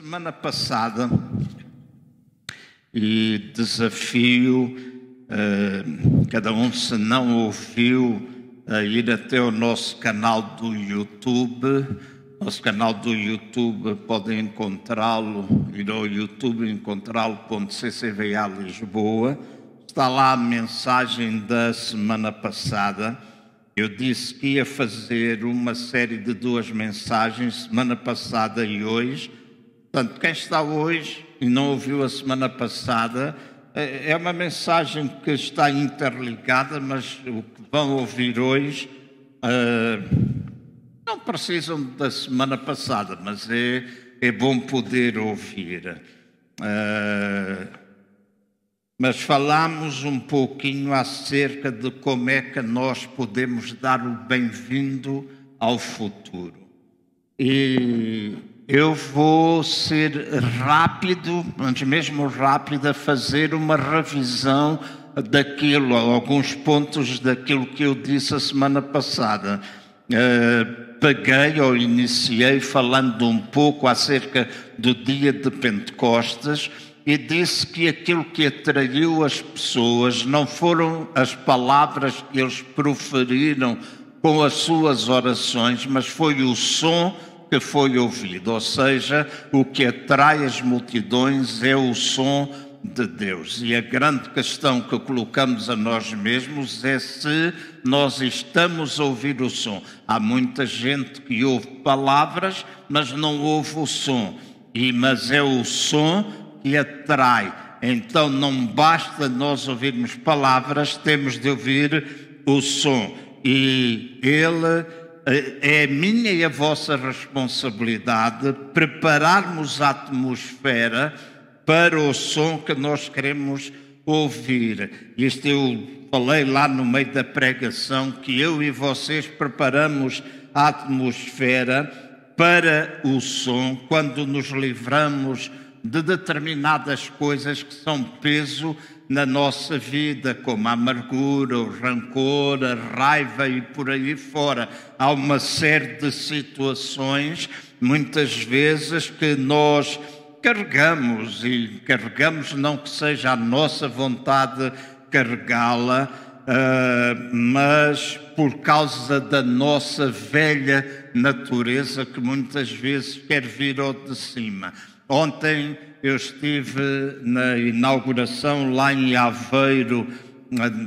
semana passada e desafio uh, cada um, se não ouviu, a ir até o nosso canal do YouTube. Nosso canal do YouTube podem encontrá-lo, ir ao YouTube encontrá-lo.ccva Lisboa. Está lá a mensagem da semana passada. Eu disse que ia fazer uma série de duas mensagens, semana passada e hoje. Portanto, quem está hoje e não ouviu a semana passada, é, é uma mensagem que está interligada, mas o que vão ouvir hoje uh, não precisam da semana passada, mas é, é bom poder ouvir. Uh, mas falamos um pouquinho acerca de como é que nós podemos dar o bem-vindo ao futuro. E eu vou ser rápido, mas mesmo rápido, a fazer uma revisão daquilo, alguns pontos daquilo que eu disse a semana passada. Uh, peguei ou iniciei falando um pouco acerca do dia de Pentecostes e disse que aquilo que atraiu as pessoas não foram as palavras que eles proferiram com as suas orações, mas foi o som que foi ouvido, ou seja, o que atrai as multidões é o som de Deus. E a grande questão que colocamos a nós mesmos é se nós estamos a ouvir o som. Há muita gente que ouve palavras, mas não ouve o som. E mas é o som que atrai. Então não basta nós ouvirmos palavras, temos de ouvir o som. E ele é a minha e a vossa responsabilidade prepararmos a atmosfera para o som que nós queremos ouvir. Isto eu falei lá no meio da pregação que eu e vocês preparamos a atmosfera para o som quando nos livramos de determinadas coisas que são peso na nossa vida, como a amargura, o rancor, a raiva e por aí fora. Há uma série de situações, muitas vezes, que nós carregamos e carregamos, não que seja a nossa vontade carregá-la, uh, mas por causa da nossa velha natureza que muitas vezes quer vir ao de cima. Ontem eu estive na inauguração lá em Aveiro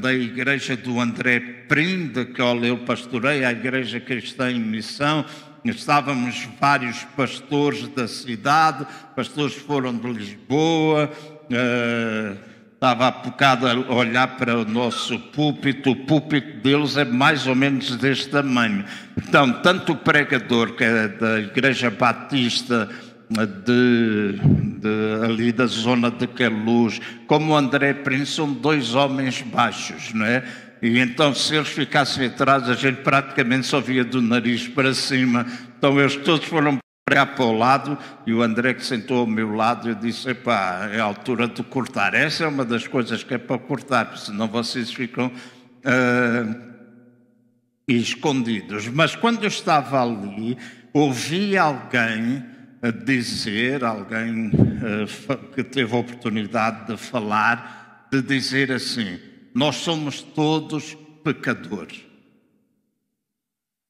da igreja do André Prinde, que eu pastorei a igreja cristã em missão. Estávamos vários pastores da cidade, pastores foram de Lisboa. Uh, estava há bocado a olhar para o nosso púlpito, o púlpito deles é mais ou menos deste tamanho. Então, tanto o pregador, que é da Igreja Batista de, de, ali da zona de Queluz, como André Prince, são dois homens baixos, não é? E então, se eles ficassem atrás, a gente praticamente só via do nariz para cima. Então, eles todos foram para o lado e o André que sentou ao meu lado, eu disse: Epá, é a altura de cortar. Essa é uma das coisas que é para cortar, senão vocês ficam uh, escondidos. Mas quando eu estava ali, ouvi alguém dizer, alguém uh, que teve a oportunidade de falar, de dizer assim: Nós somos todos pecadores.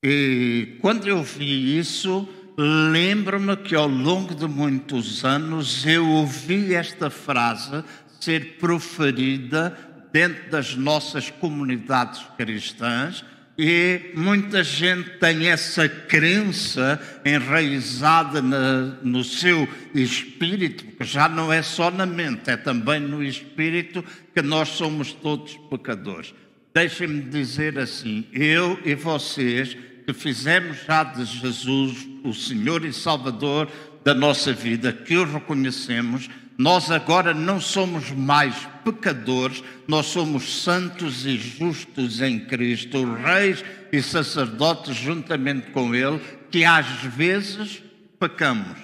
E quando eu vi isso, lembro-me que ao longo de muitos anos eu ouvi esta frase ser proferida dentro das nossas comunidades cristãs e muita gente tem essa crença enraizada na, no seu espírito, que já não é só na mente, é também no espírito, que nós somos todos pecadores. Deixem-me dizer assim: eu e vocês, que fizemos já de Jesus o Senhor e Salvador da nossa vida, que o reconhecemos, nós agora não somos mais pecadores, nós somos santos e justos em Cristo, reis e sacerdotes juntamente com Ele, que às vezes pecamos.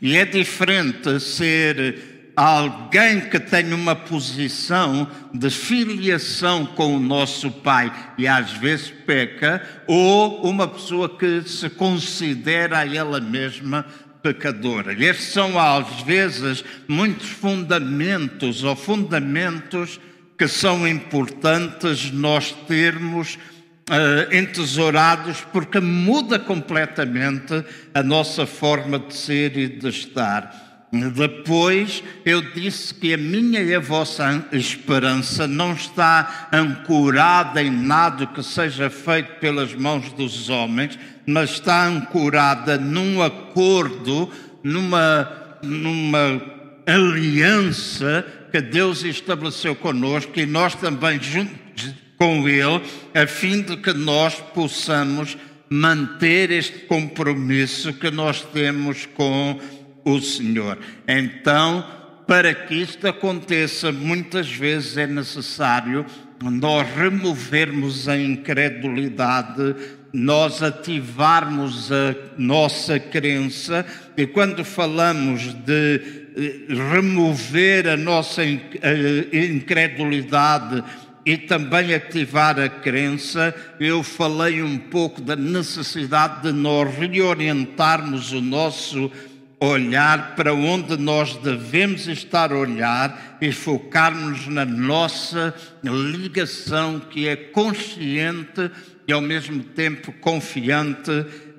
E é diferente ser alguém que tem uma posição de filiação com o nosso Pai e às vezes peca, ou uma pessoa que se considera a ela mesma pecadora. Estes são, às vezes, muitos fundamentos ou fundamentos que são importantes nós termos uh, entesourados, porque muda completamente a nossa forma de ser e de estar. Depois eu disse que a minha e a vossa esperança não está ancorada em nada que seja feito pelas mãos dos homens, mas está ancorada num acordo, numa, numa aliança que Deus estabeleceu conosco e nós também juntos com Ele, a fim de que nós possamos manter este compromisso que nós temos com o Senhor. Então, para que isto aconteça, muitas vezes é necessário nós removermos a incredulidade, nós ativarmos a nossa crença, e quando falamos de eh, remover a nossa incredulidade e também ativar a crença, eu falei um pouco da necessidade de nós reorientarmos o nosso olhar para onde nós devemos estar a olhar e focarmos na nossa ligação que é consciente e ao mesmo tempo confiante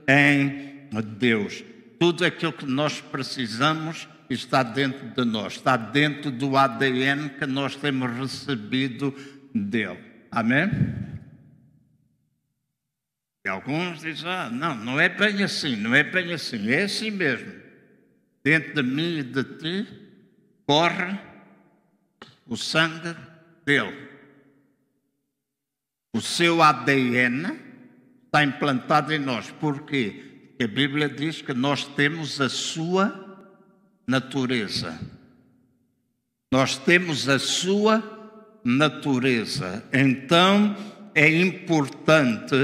em Deus. Tudo aquilo que nós precisamos está dentro de nós, está dentro do ADN que nós temos recebido dele. Amém? E alguns dizem, ah, não, não é bem assim, não é bem assim, é assim mesmo dentro de mim e de ti, corre o sangue dele. O seu ADN está implantado em nós. Porquê? Porque a Bíblia diz que nós temos a sua natureza. Nós temos a sua natureza. Então é importante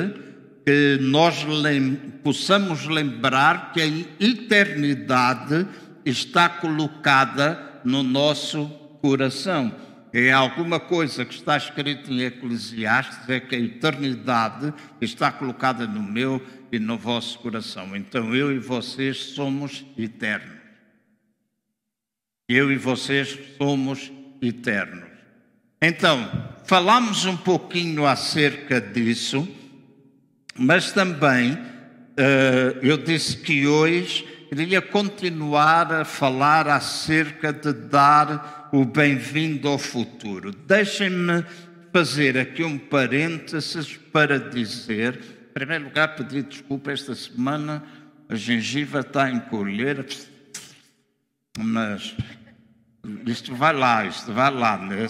que nós lem possamos lembrar que a eternidade está colocada no nosso coração. É alguma coisa que está escrito em Eclesiastes, é que a eternidade está colocada no meu e no vosso coração. Então eu e vocês somos eternos. Eu e vocês somos eternos. Então, falamos um pouquinho acerca disso mas também uh, eu disse que hoje queria continuar a falar acerca de dar o bem-vindo ao futuro. Deixem-me fazer aqui um parênteses para dizer, em primeiro lugar, pedir desculpa esta semana, a gengiva está a encolher, mas isto vai lá, isto vai lá. Né?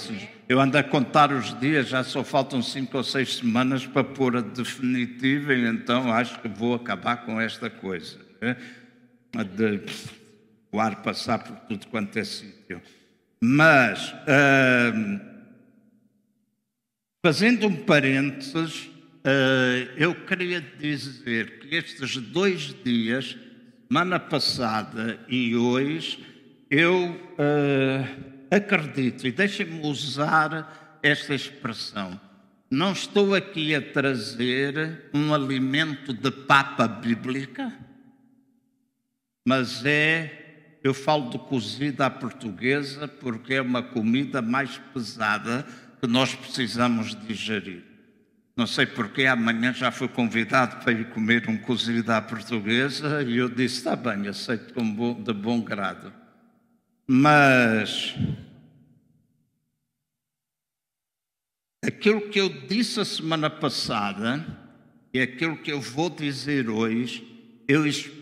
Eu ando a contar os dias, já só faltam cinco ou seis semanas para pôr a definitiva, e então acho que vou acabar com esta coisa. Né? De o ar passar por tudo quanto é sítio. Mas, uh, fazendo um parênteses, uh, eu queria dizer que estes dois dias, semana passada e hoje, eu uh, acredito, e deixem-me usar esta expressão, não estou aqui a trazer um alimento de papa bíblica, mas é, eu falo de cozida à portuguesa porque é uma comida mais pesada que nós precisamos digerir. Não sei porque amanhã já fui convidado para ir comer um cozido à portuguesa e eu disse: está bem, aceito de bom grado. Mas aquilo que eu disse a semana passada e aquilo que eu vou dizer hoje, eu espero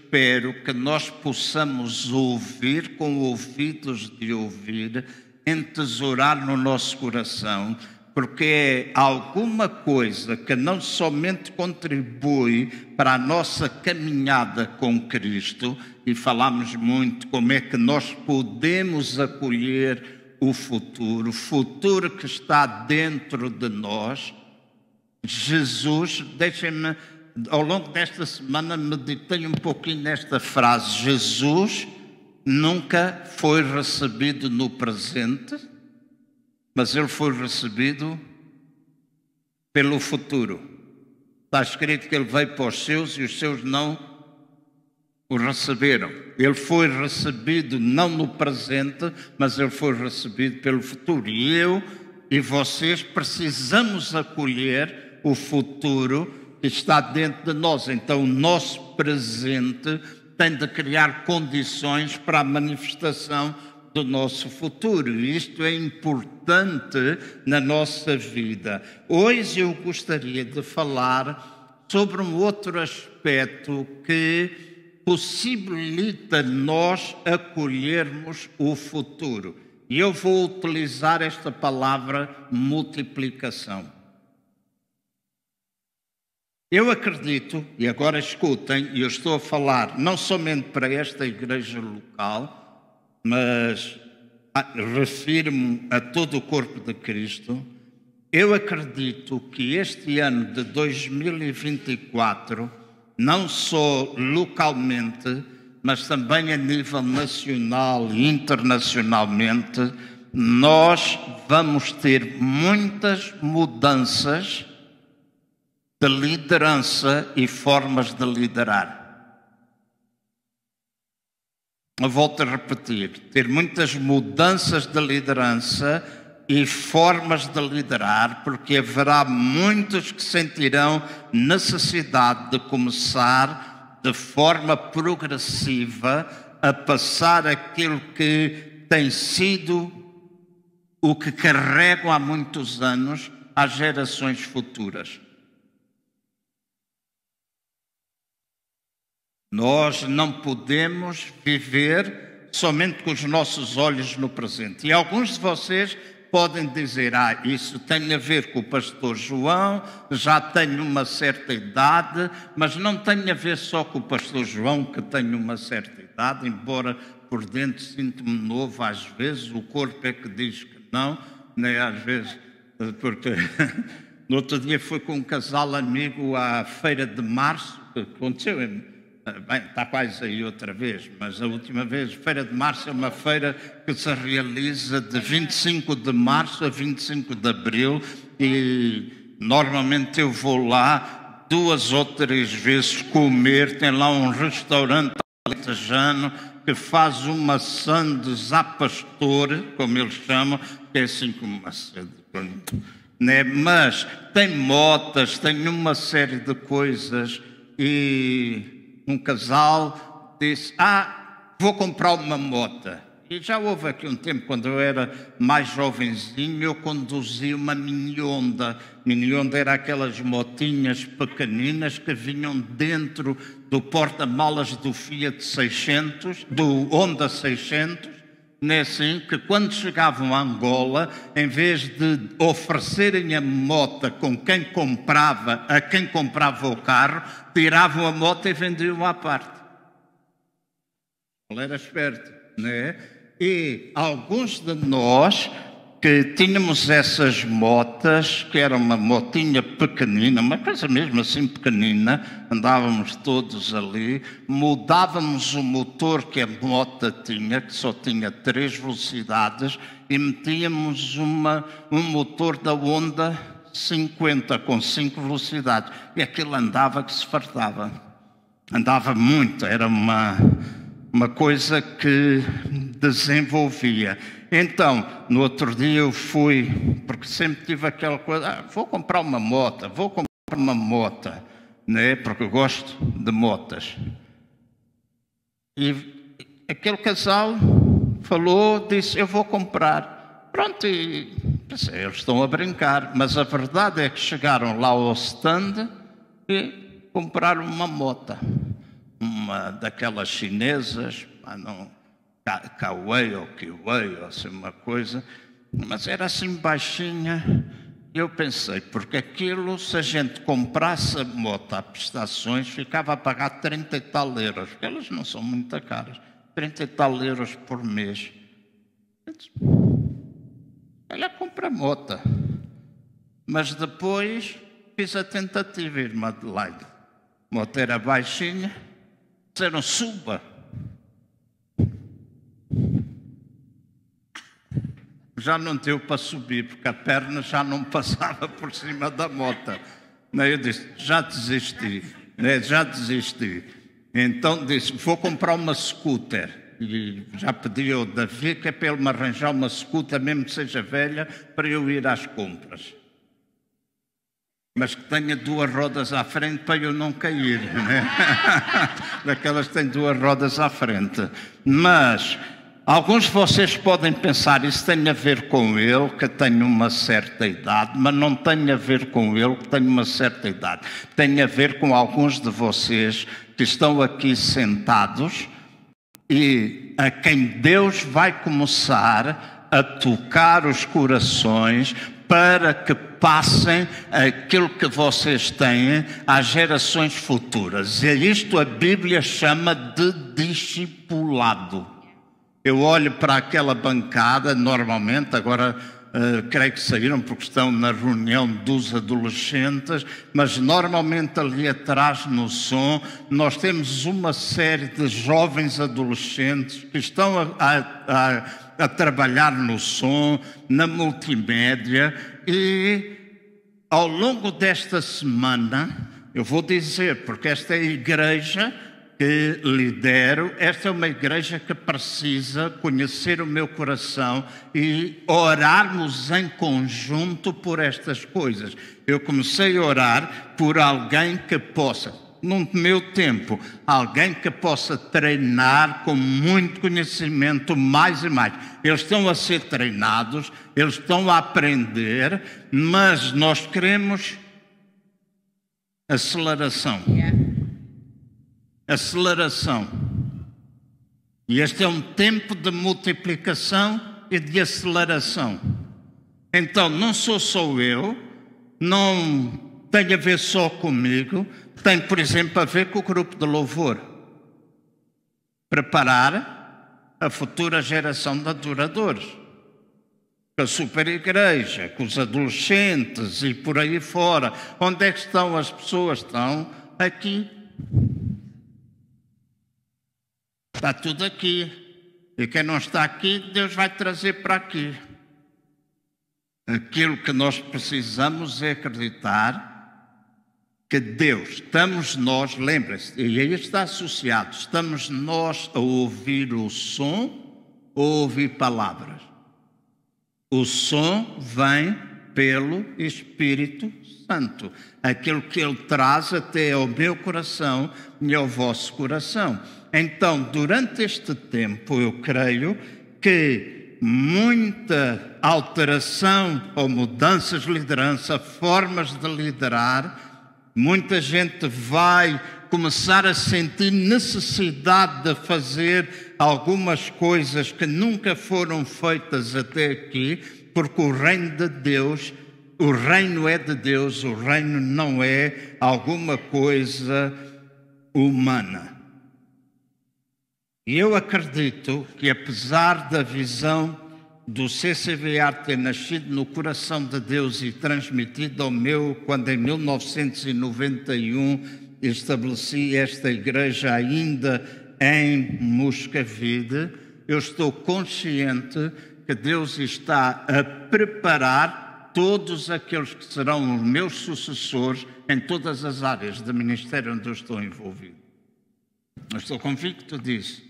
que nós possamos ouvir com ouvidos de ouvir, entesourar no nosso coração, porque é alguma coisa que não somente contribui para a nossa caminhada com Cristo, e falamos muito como é que nós podemos acolher o futuro, o futuro que está dentro de nós. Jesus, deixem-me, ao longo desta semana, meditei um pouquinho nesta frase: Jesus nunca foi recebido no presente, mas ele foi recebido pelo futuro. Está escrito que ele veio para os seus e os seus não o receberam. Ele foi recebido não no presente, mas ele foi recebido pelo futuro. E eu e vocês precisamos acolher o futuro está dentro de nós. Então, o nosso presente tem de criar condições para a manifestação do nosso futuro. Isto é importante na nossa vida. Hoje eu gostaria de falar sobre um outro aspecto que possibilita nós acolhermos o futuro. E eu vou utilizar esta palavra multiplicação. Eu acredito, e agora escutem, e eu estou a falar não somente para esta igreja local, mas refiro-me a todo o corpo de Cristo. Eu acredito que este ano de 2024, não só localmente, mas também a nível nacional e internacionalmente, nós vamos ter muitas mudanças de liderança e formas de liderar. Eu volto a repetir: ter muitas mudanças de liderança e formas de liderar, porque haverá muitos que sentirão necessidade de começar de forma progressiva a passar aquilo que tem sido o que carregam há muitos anos às gerações futuras. Nós não podemos viver somente com os nossos olhos no presente. E alguns de vocês podem dizer: Ah, isso tem a ver com o pastor João, já tenho uma certa idade, mas não tem a ver só com o pastor João, que tem uma certa idade, embora por dentro sinto-me novo às vezes, o corpo é que diz que não, nem às vezes, porque no outro dia fui com um casal amigo à feira de março, que aconteceu em Bem, está quase aí outra vez, mas a última vez, Feira de Março é uma feira que se realiza de 25 de março a 25 de abril e normalmente eu vou lá duas ou três vezes comer. Tem lá um restaurante alentejano que faz uma sandes a pastor, como eles chamam, que é assim como uma. Né? Mas tem motas, tem uma série de coisas e um casal disse: Ah, vou comprar uma moto. E já houve aqui um tempo, quando eu era mais jovenzinho, eu conduzia uma mini Honda. Mini Honda era aquelas motinhas pequeninas que vinham dentro do porta-malas do Fiat 600, do Honda 600, é assim que quando chegavam a Angola, em vez de oferecerem a moto com quem comprava, a quem comprava o carro, tiravam a moto e vendiam à parte. Ele era esperto, não é? E alguns de nós que tínhamos essas motas, que era uma motinha pequenina, uma coisa mesmo assim pequenina, andávamos todos ali, mudávamos o motor que a moto tinha, que só tinha três velocidades, e metíamos uma, um motor da Honda 50 com cinco velocidades, e aquilo andava que se fartava. Andava muito, era uma, uma coisa que desenvolvia. Então, no outro dia eu fui, porque sempre tive aquela coisa, ah, vou comprar uma moto, vou comprar uma moto, né? porque eu gosto de motas. E aquele casal falou, disse, eu vou comprar. Pronto, e eles estão a brincar, mas a verdade é que chegaram lá ao stand e compraram uma moto, uma daquelas chinesas, não ou Kiwei, ou assim uma coisa, mas era assim baixinha. Eu pensei, porque aquilo, se a gente comprasse a moto a prestações, ficava a pagar 30 e tal euros, porque elas não são muito caras, 30 e tal euros por mês. Ela compra a moto. Mas depois fiz a tentativa, irmã Adelaide. A moto era baixinha, disseram suba. já não deu para subir, porque a perna já não passava por cima da moto. Eu disse, já desisti, já desisti. Então disse: Vou comprar uma scooter. E já pedi ao Davi que é para ele me arranjar uma scooter, mesmo que seja velha, para eu ir às compras. Mas que tenha duas rodas à frente para eu não cair. Né? Daquelas que têm duas rodas à frente. Mas alguns de vocês podem pensar, isso tem a ver com ele, que tem uma certa idade, mas não tem a ver com ele, que tem uma certa idade. Tem a ver com alguns de vocês que estão aqui sentados e a quem Deus vai começar a tocar os corações para que passem aquilo que vocês têm às gerações futuras. E isto a Bíblia chama de discipulado. Eu olho para aquela bancada, normalmente, agora Uh, creio que saíram porque estão na reunião dos adolescentes, mas normalmente ali atrás no som nós temos uma série de jovens adolescentes que estão a, a, a trabalhar no som, na multimédia e ao longo desta semana, eu vou dizer, porque esta é a igreja que lidero, esta é uma igreja que precisa conhecer o meu coração e orarmos em conjunto por estas coisas. Eu comecei a orar por alguém que possa, no meu tempo, alguém que possa treinar com muito conhecimento mais e mais. Eles estão a ser treinados, eles estão a aprender, mas nós queremos aceleração. Yeah aceleração. E este é um tempo de multiplicação e de aceleração. Então, não sou só eu, não tem a ver só comigo, tem, por exemplo, a ver com o grupo de louvor. Preparar a futura geração de adoradores. Com a super igreja, com os adolescentes e por aí fora. Onde é que estão as pessoas? Estão aqui Está tudo aqui. E quem não está aqui, Deus vai trazer para aqui. Aquilo que nós precisamos é acreditar que Deus, estamos nós, lembre-se, e aí está associado, estamos nós a ouvir o som ou ouvir palavras. O som vem pelo Espírito Santo, aquilo que ele traz até ao meu coração e ao vosso coração. Então, durante este tempo, eu creio que muita alteração ou mudanças de liderança, formas de liderar, muita gente vai começar a sentir necessidade de fazer algumas coisas que nunca foram feitas até aqui, porque o reino de Deus, o reino é de Deus, o reino não é alguma coisa humana. E eu acredito que, apesar da visão do CCVA ter nascido no coração de Deus e transmitido ao meu, quando em 1991 estabeleci esta igreja ainda em Moscavide, eu estou consciente que Deus está a preparar todos aqueles que serão os meus sucessores em todas as áreas do ministério onde eu estou envolvido. Eu estou convicto disso.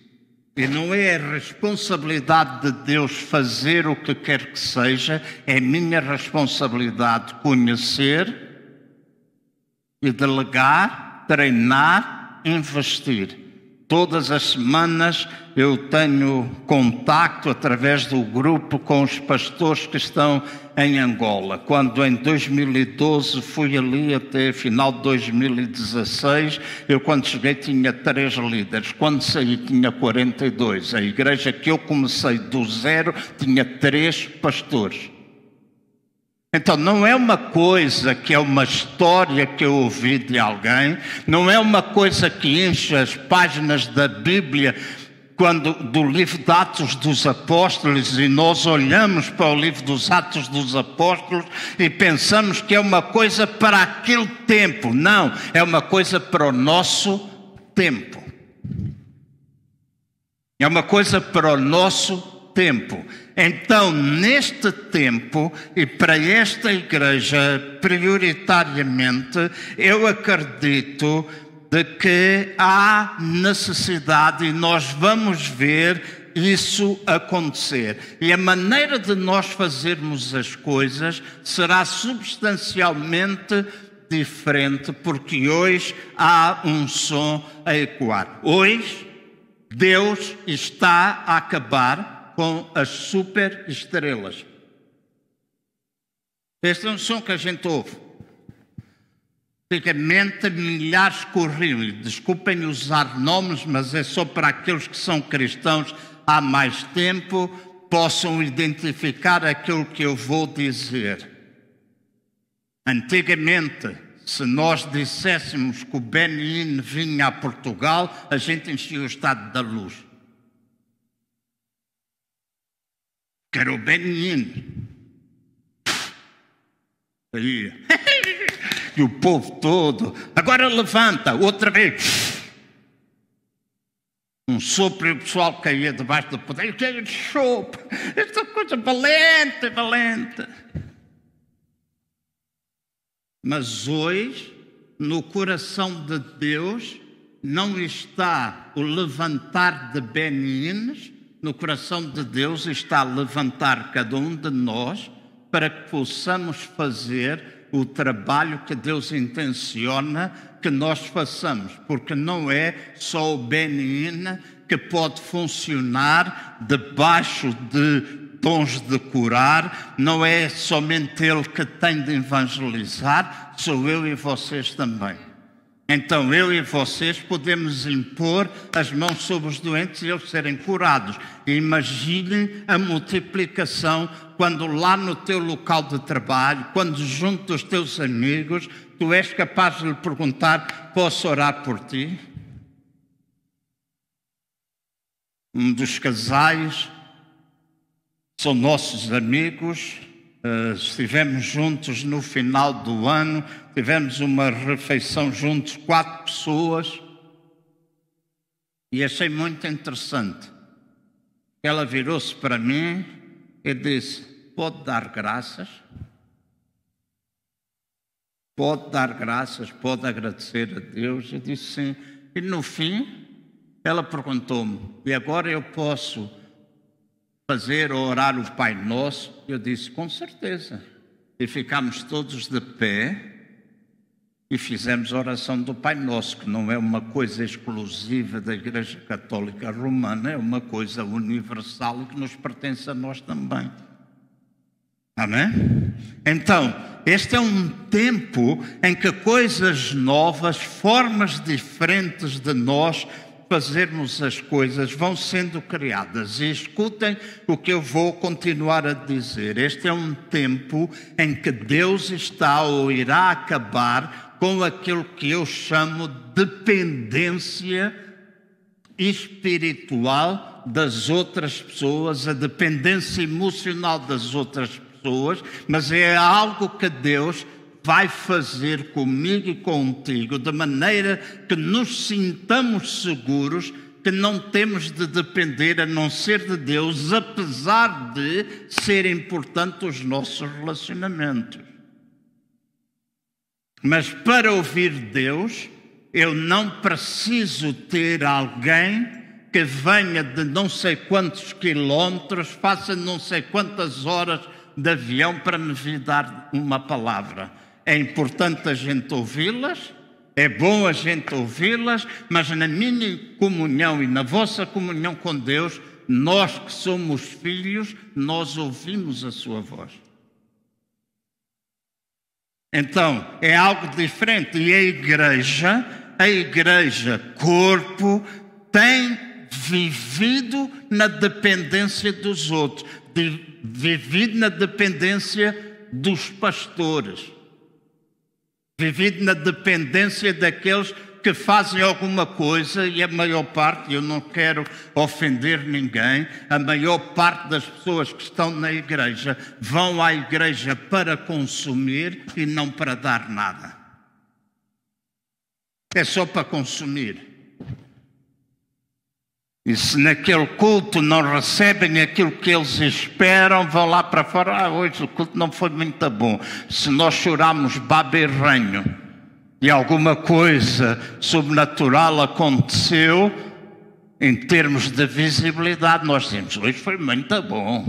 E não é a responsabilidade de Deus fazer o que quer que seja, é minha responsabilidade conhecer e delegar, treinar, investir. Todas as semanas eu tenho contacto através do grupo com os pastores que estão em Angola. Quando em 2012 fui ali até final de 2016, eu quando cheguei tinha três líderes. Quando saí tinha 42. A igreja que eu comecei do zero tinha três pastores. Então, não é uma coisa que é uma história que eu ouvi de alguém, não é uma coisa que enche as páginas da Bíblia, quando do livro de Atos dos Apóstolos, e nós olhamos para o livro dos Atos dos Apóstolos e pensamos que é uma coisa para aquele tempo. Não, é uma coisa para o nosso tempo. É uma coisa para o nosso tempo. Então, neste tempo, e para esta igreja, prioritariamente, eu acredito de que há necessidade e nós vamos ver isso acontecer. E a maneira de nós fazermos as coisas será substancialmente diferente, porque hoje há um som a ecoar. Hoje, Deus está a acabar com as superestrelas. Este é um som que a gente ouve. Antigamente milhares corriam, e desculpem usar nomes, mas é só para aqueles que são cristãos há mais tempo possam identificar aquilo que eu vou dizer. Antigamente, se nós disséssemos que o Benin vinha a Portugal, a gente enchia o estado da luz. Que era o Benin. Aí. E o povo todo. Agora levanta, outra vez. Um sopro e o pessoal caía debaixo do poder. Que sopro! Esta coisa valente, valente. Mas hoje, no coração de Deus, não está o levantar de benines, no coração de Deus está levantar cada um de nós para que possamos fazer o trabalho que Deus intenciona que nós façamos, porque não é só o Benin que pode funcionar debaixo de dons de curar, não é somente ele que tem de evangelizar, sou eu e vocês também. Então eu e vocês podemos impor as mãos sobre os doentes e eles serem curados. Imaginem a multiplicação quando lá no teu local de trabalho, quando junto dos teus amigos, tu és capaz de lhe perguntar: posso orar por ti? Um dos casais são nossos amigos, uh, estivemos juntos no final do ano, tivemos uma refeição juntos, quatro pessoas, e achei muito interessante. Ela virou-se para mim e disse: Pode dar graças? Pode dar graças, pode agradecer a Deus? Eu disse sim. E no fim, ela perguntou-me: E agora eu posso fazer ou orar o Pai Nosso? Eu disse, com certeza. E ficámos todos de pé e fizemos a oração do Pai Nosso, que não é uma coisa exclusiva da Igreja Católica Romana, é uma coisa universal e que nos pertence a nós também. Amém? Então, este é um tempo em que coisas novas, formas diferentes de nós fazermos as coisas vão sendo criadas. E escutem o que eu vou continuar a dizer. Este é um tempo em que Deus está ou irá acabar com aquilo que eu chamo dependência espiritual das outras pessoas, a dependência emocional das outras pessoas, mas é algo que Deus vai fazer comigo e contigo, de maneira que nos sintamos seguros que não temos de depender a não ser de Deus, apesar de ser importante os nossos relacionamentos. Mas para ouvir Deus, eu não preciso ter alguém que venha de não sei quantos quilómetros, faça não sei quantas horas de avião para me dar uma palavra é importante a gente ouvi-las, é bom a gente ouvi-las, mas na minha comunhão e na vossa comunhão com Deus, nós que somos filhos, nós ouvimos a sua voz. Então, é algo diferente. E a igreja, a igreja, corpo, tem vivido na dependência dos outros, vivido na dependência dos pastores vivido na dependência daqueles que fazem alguma coisa e a maior parte, eu não quero ofender ninguém, a maior parte das pessoas que estão na igreja vão à igreja para consumir e não para dar nada. É só para consumir. E se naquele culto não recebem aquilo que eles esperam, vão lá para fora. Ah, hoje o culto não foi muito bom. Se nós choramos baba e ranho. e alguma coisa sobrenatural aconteceu, em termos de visibilidade, nós dizemos: hoje foi muito bom.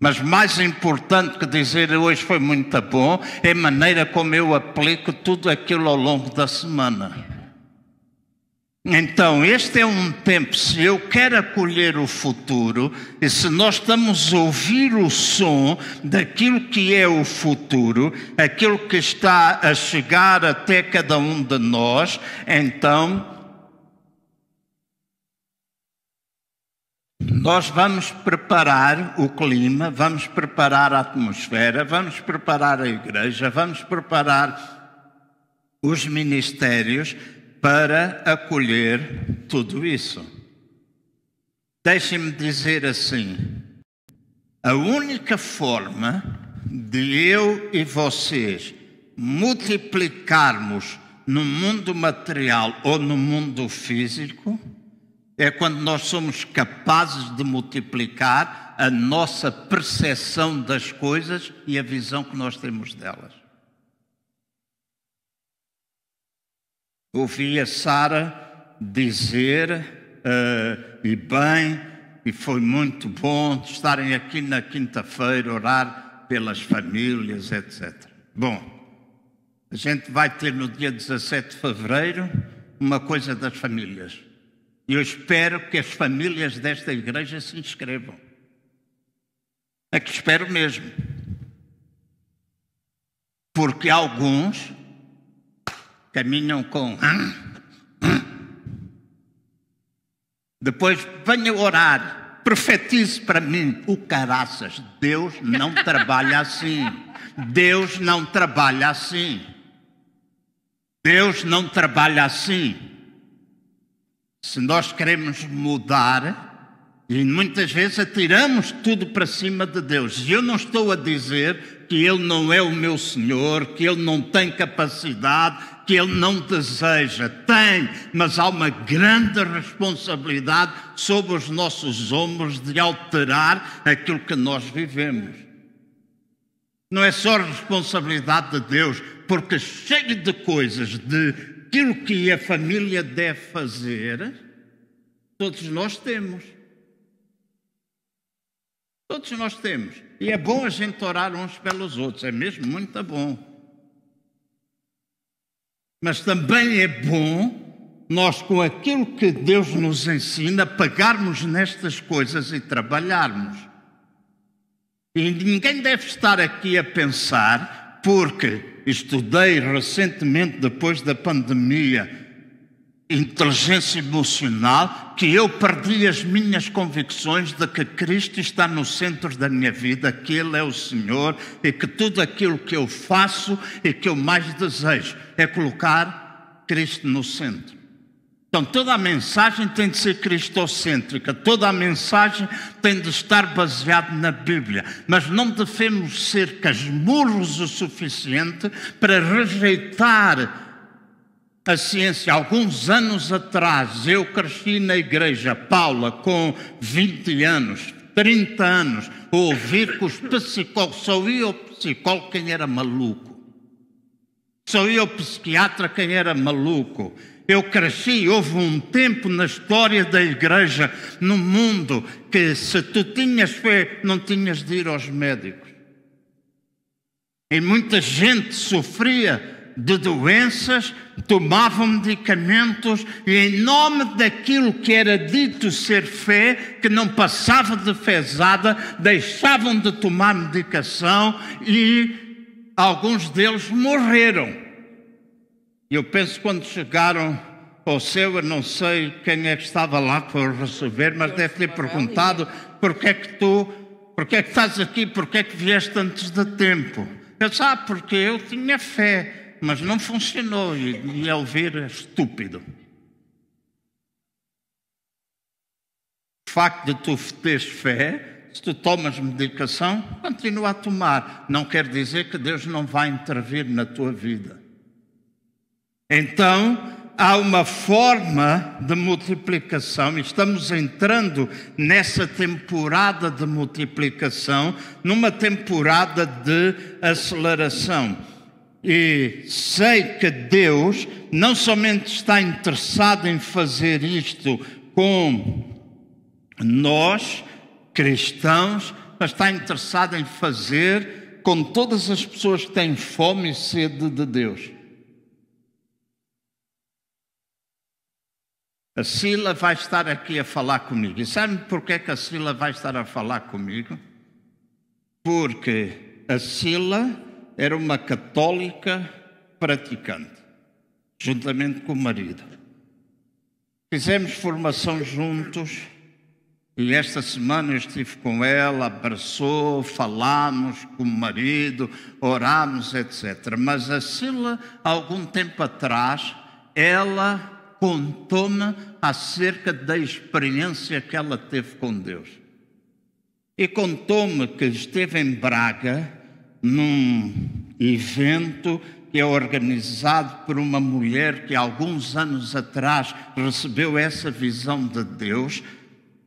Mas mais importante que dizer hoje foi muito bom é a maneira como eu aplico tudo aquilo ao longo da semana. Então, este é um tempo, se eu quero acolher o futuro, e se nós estamos a ouvir o som daquilo que é o futuro, aquilo que está a chegar até cada um de nós, então nós vamos preparar o clima, vamos preparar a atmosfera, vamos preparar a igreja, vamos preparar os ministérios para acolher tudo isso. Deixem-me dizer assim: a única forma de eu e vocês multiplicarmos no mundo material ou no mundo físico é quando nós somos capazes de multiplicar a nossa percepção das coisas e a visão que nós temos delas. Ouvi a Sara dizer, uh, e bem, e foi muito bom estarem aqui na quinta-feira, orar pelas famílias, etc. Bom, a gente vai ter no dia 17 de fevereiro uma coisa das famílias. E eu espero que as famílias desta igreja se inscrevam. É que espero mesmo. Porque alguns caminham com. Depois venha orar, profetize para mim o caraças. Deus não trabalha assim. Deus não trabalha assim. Deus não trabalha assim. Se nós queremos mudar, e muitas vezes atiramos tudo para cima de Deus. E eu não estou a dizer que Ele não é o meu Senhor, que Ele não tem capacidade, que Ele não deseja. Tem, mas há uma grande responsabilidade sobre os nossos ombros de alterar aquilo que nós vivemos. Não é só responsabilidade de Deus, porque cheio de coisas, de aquilo que a família deve fazer, todos nós temos. Todos nós temos. E é bom a gente orar uns pelos outros, é mesmo muito bom. Mas também é bom nós, com aquilo que Deus nos ensina, pagarmos nestas coisas e trabalharmos. E ninguém deve estar aqui a pensar, porque estudei recentemente, depois da pandemia, inteligência emocional que eu perdi as minhas convicções de que Cristo está no centro da minha vida, que Ele é o Senhor e que tudo aquilo que eu faço e que eu mais desejo é colocar Cristo no centro. Então toda a mensagem tem de ser cristocêntrica, toda a mensagem tem de estar baseada na Bíblia, mas não devemos ser casmurros o suficiente para rejeitar a ciência. Alguns anos atrás, eu cresci na igreja Paula com 20 anos, 30 anos, ouvir que os psicólogos, só ia o psicólogo quem era maluco. Só ia o psiquiatra quem era maluco. Eu cresci, houve um tempo na história da igreja, no mundo, que se tu tinhas fé, não tinhas de ir aos médicos. E muita gente sofria de doenças, tomavam medicamentos e, em nome daquilo que era dito ser fé, que não passava de fezada, deixavam de tomar medicação e alguns deles morreram. Eu penso quando chegaram ao céu, eu não sei quem é que estava lá para receber, mas deve ter perguntado: porquê é que tu, porquê é que estás aqui, porquê é que vieste antes de tempo? Eu disse, ah, porque eu tinha fé mas não funcionou e, e ao ver é estúpido. O facto de tu teres fé, se tu tomas medicação, continua a tomar. Não quer dizer que Deus não vai intervir na tua vida. Então, há uma forma de multiplicação, estamos entrando nessa temporada de multiplicação, numa temporada de aceleração. E sei que Deus não somente está interessado em fazer isto com nós, cristãos, mas está interessado em fazer com todas as pessoas que têm fome e sede de Deus. A Sila vai estar aqui a falar comigo. E sabe por que a Sila vai estar a falar comigo? Porque a Sila era uma católica praticante, juntamente com o marido. Fizemos formação juntos e esta semana eu estive com ela, abraçou, falámos com o marido, orámos, etc. Mas a Sila, algum tempo atrás, ela contou-me acerca da experiência que ela teve com Deus. E contou-me que esteve em Braga num evento que é organizado por uma mulher que alguns anos atrás recebeu essa visão de Deus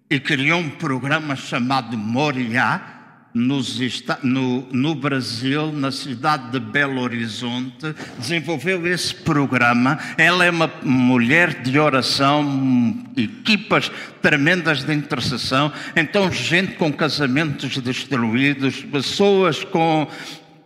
e criou um programa chamado Moriá, nos, no, no, Brasil, na cidade de Belo Horizonte, desenvolveu esse programa. Ela é uma mulher de oração, equipas tremendas de intercessão. Então, gente com casamentos destruídos, pessoas com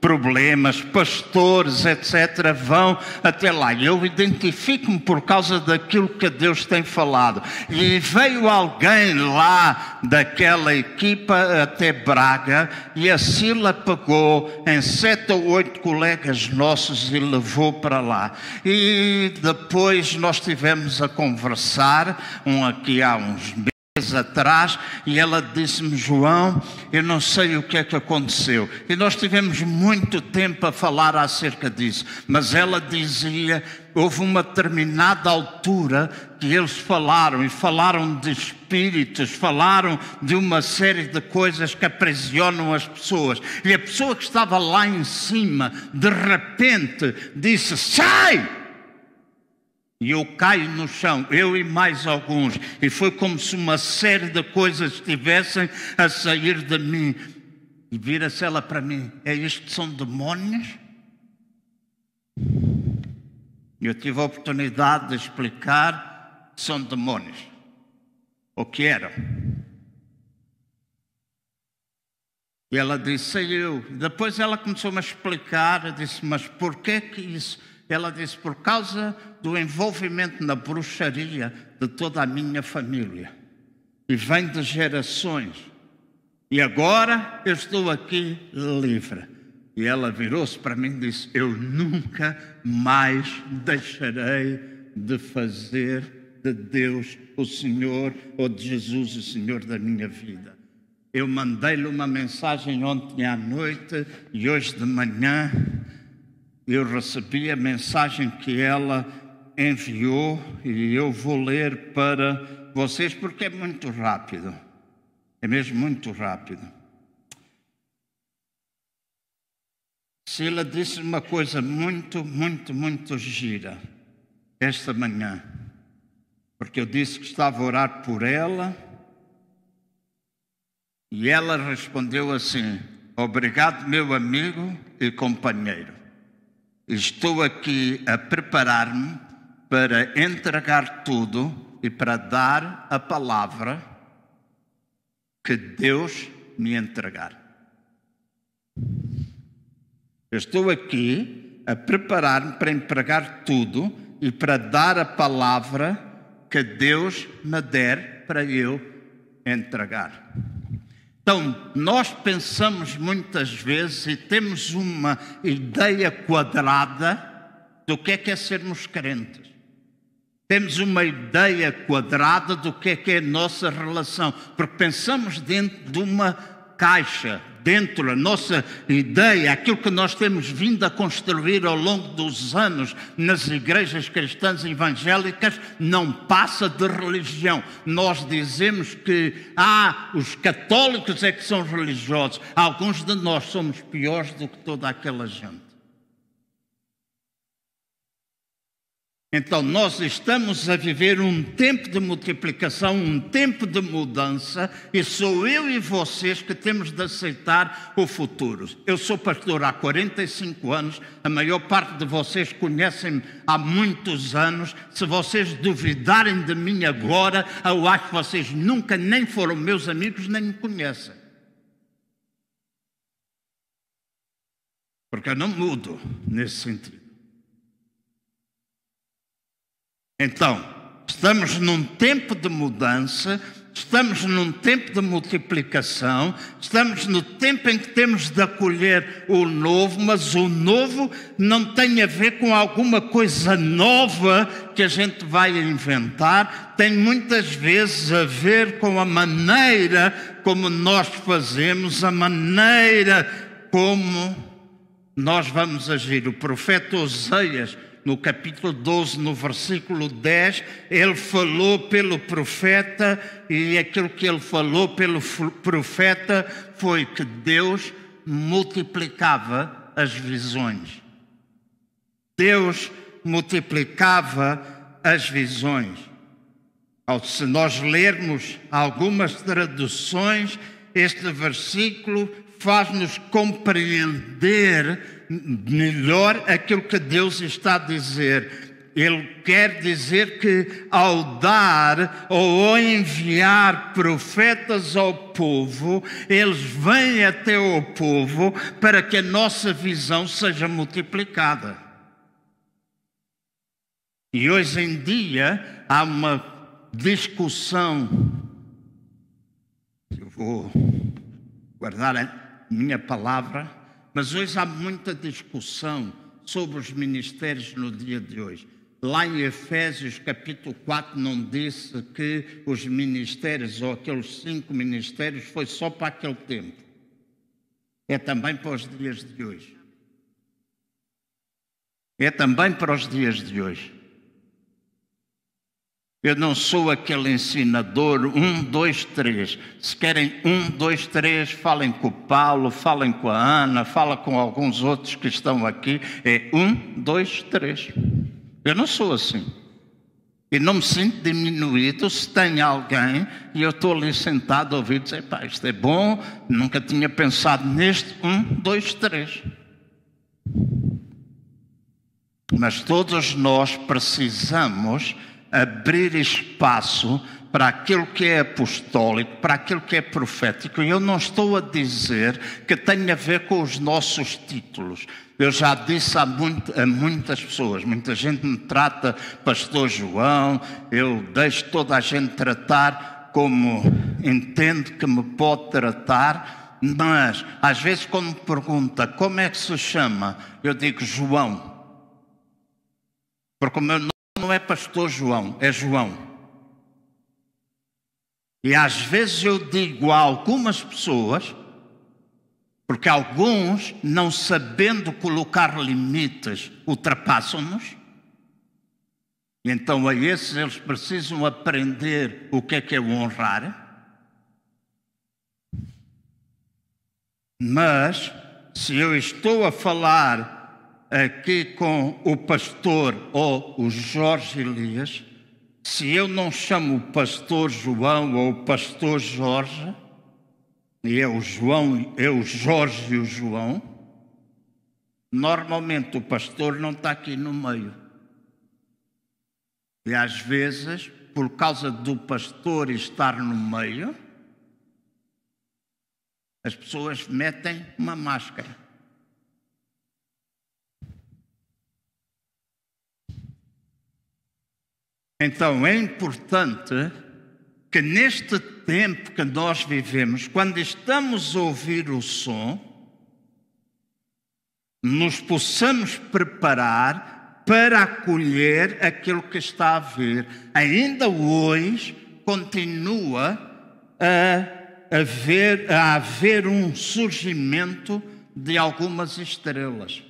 problemas, pastores, etc., vão até lá. E eu identifico-me por causa daquilo que Deus tem falado. E veio alguém lá daquela equipa até Braga e a Sila pegou em sete ou oito colegas nossos e levou para lá. E depois nós tivemos a conversar, um aqui há uns meses atrás e ela disse-me, João, eu não sei o que é que aconteceu. E nós tivemos muito tempo a falar acerca disso, mas ela dizia, houve uma determinada altura que eles falaram e falaram de espíritos, falaram de uma série de coisas que aprisionam as pessoas. E a pessoa que estava lá em cima, de repente, disse: Sai! E eu caio no chão, eu e mais alguns, e foi como se uma série de coisas estivessem a sair de mim. E vira-se ela para mim: É isto são demónios? Eu tive a oportunidade de explicar são demónios. O que eram? E ela disse, sei eu. Depois ela começou-me a explicar, disse, mas por que que isso? Ela disse: por causa do envolvimento na bruxaria de toda a minha família. E vem de gerações. E agora eu estou aqui livre. E ela virou-se para mim e disse: Eu nunca mais deixarei de fazer de Deus o Senhor ou de Jesus o Senhor da minha vida. Eu mandei-lhe uma mensagem ontem à noite e hoje de manhã eu recebi a mensagem que ela enviou e eu vou ler para vocês porque é muito rápido. É mesmo muito rápido. Sila disse uma coisa muito, muito, muito gira esta manhã, porque eu disse que estava a orar por ela e ela respondeu assim: Obrigado, meu amigo e companheiro. Estou aqui a preparar-me para entregar tudo e para dar a palavra que Deus me entregar. estou aqui a preparar-me para entregar tudo e para dar a palavra que Deus me der para eu entregar. Então, nós pensamos muitas vezes e temos uma ideia quadrada do que é que é sermos crentes. Temos uma ideia quadrada do que é que é a nossa relação, porque pensamos dentro de uma caixa, dentro da nossa ideia, aquilo que nós temos vindo a construir ao longo dos anos nas igrejas cristãs evangélicas, não passa de religião. Nós dizemos que ah, os católicos é que são religiosos. Alguns de nós somos piores do que toda aquela gente. Então, nós estamos a viver um tempo de multiplicação, um tempo de mudança, e sou eu e vocês que temos de aceitar o futuro. Eu sou pastor há 45 anos, a maior parte de vocês conhecem-me há muitos anos. Se vocês duvidarem de mim agora, eu acho que vocês nunca nem foram meus amigos, nem me conhecem. Porque eu não mudo nesse sentido. Então, estamos num tempo de mudança, estamos num tempo de multiplicação, estamos no tempo em que temos de acolher o novo, mas o novo não tem a ver com alguma coisa nova que a gente vai inventar, tem muitas vezes a ver com a maneira como nós fazemos, a maneira como nós vamos agir. O profeta Oseias no capítulo 12, no versículo 10, ele falou pelo profeta, e aquilo que ele falou pelo profeta foi que Deus multiplicava as visões. Deus multiplicava as visões. Se nós lermos algumas traduções, este versículo faz-nos compreender melhor aquilo que Deus está a dizer. Ele quer dizer que ao dar ou enviar profetas ao povo, eles vêm até o povo para que a nossa visão seja multiplicada. E hoje em dia há uma discussão, eu vou guardar minha palavra, mas hoje há muita discussão sobre os ministérios no dia de hoje. Lá em Efésios capítulo 4 não disse que os ministérios, ou aqueles cinco ministérios, foi só para aquele tempo. É também para os dias de hoje. É também para os dias de hoje. Eu não sou aquele ensinador, um, dois, três. Se querem um, dois, três, falem com o Paulo, falem com a Ana, fala com alguns outros que estão aqui. É um, dois, três. Eu não sou assim. E não me sinto diminuído se tem alguém e eu estou ali sentado a ouvir dizer, pá, isto é bom, nunca tinha pensado neste, um, dois, três. Mas todos nós precisamos abrir espaço para aquilo que é apostólico, para aquilo que é profético. E eu não estou a dizer que tem a ver com os nossos títulos. Eu já disse a, muito, a, muitas pessoas, muita gente me trata Pastor João, eu deixo toda a gente tratar como entendo que me pode tratar, mas às vezes quando me pergunta como é que se chama, eu digo João. Porque o meu é pastor João, é João. E às vezes eu digo a algumas pessoas, porque alguns, não sabendo colocar limites, ultrapassam-nos. Então a esses eles precisam aprender o que é que é honrar. Mas, se eu estou a falar aqui com o pastor ou o Jorge Elias, se eu não chamo o pastor João ou o pastor Jorge, e é o João, é o Jorge e o João, normalmente o pastor não está aqui no meio. E às vezes, por causa do pastor estar no meio, as pessoas metem uma máscara. Então é importante que neste tempo que nós vivemos, quando estamos a ouvir o som, nos possamos preparar para acolher aquilo que está a vir. Ainda hoje continua a haver, a haver um surgimento de algumas estrelas.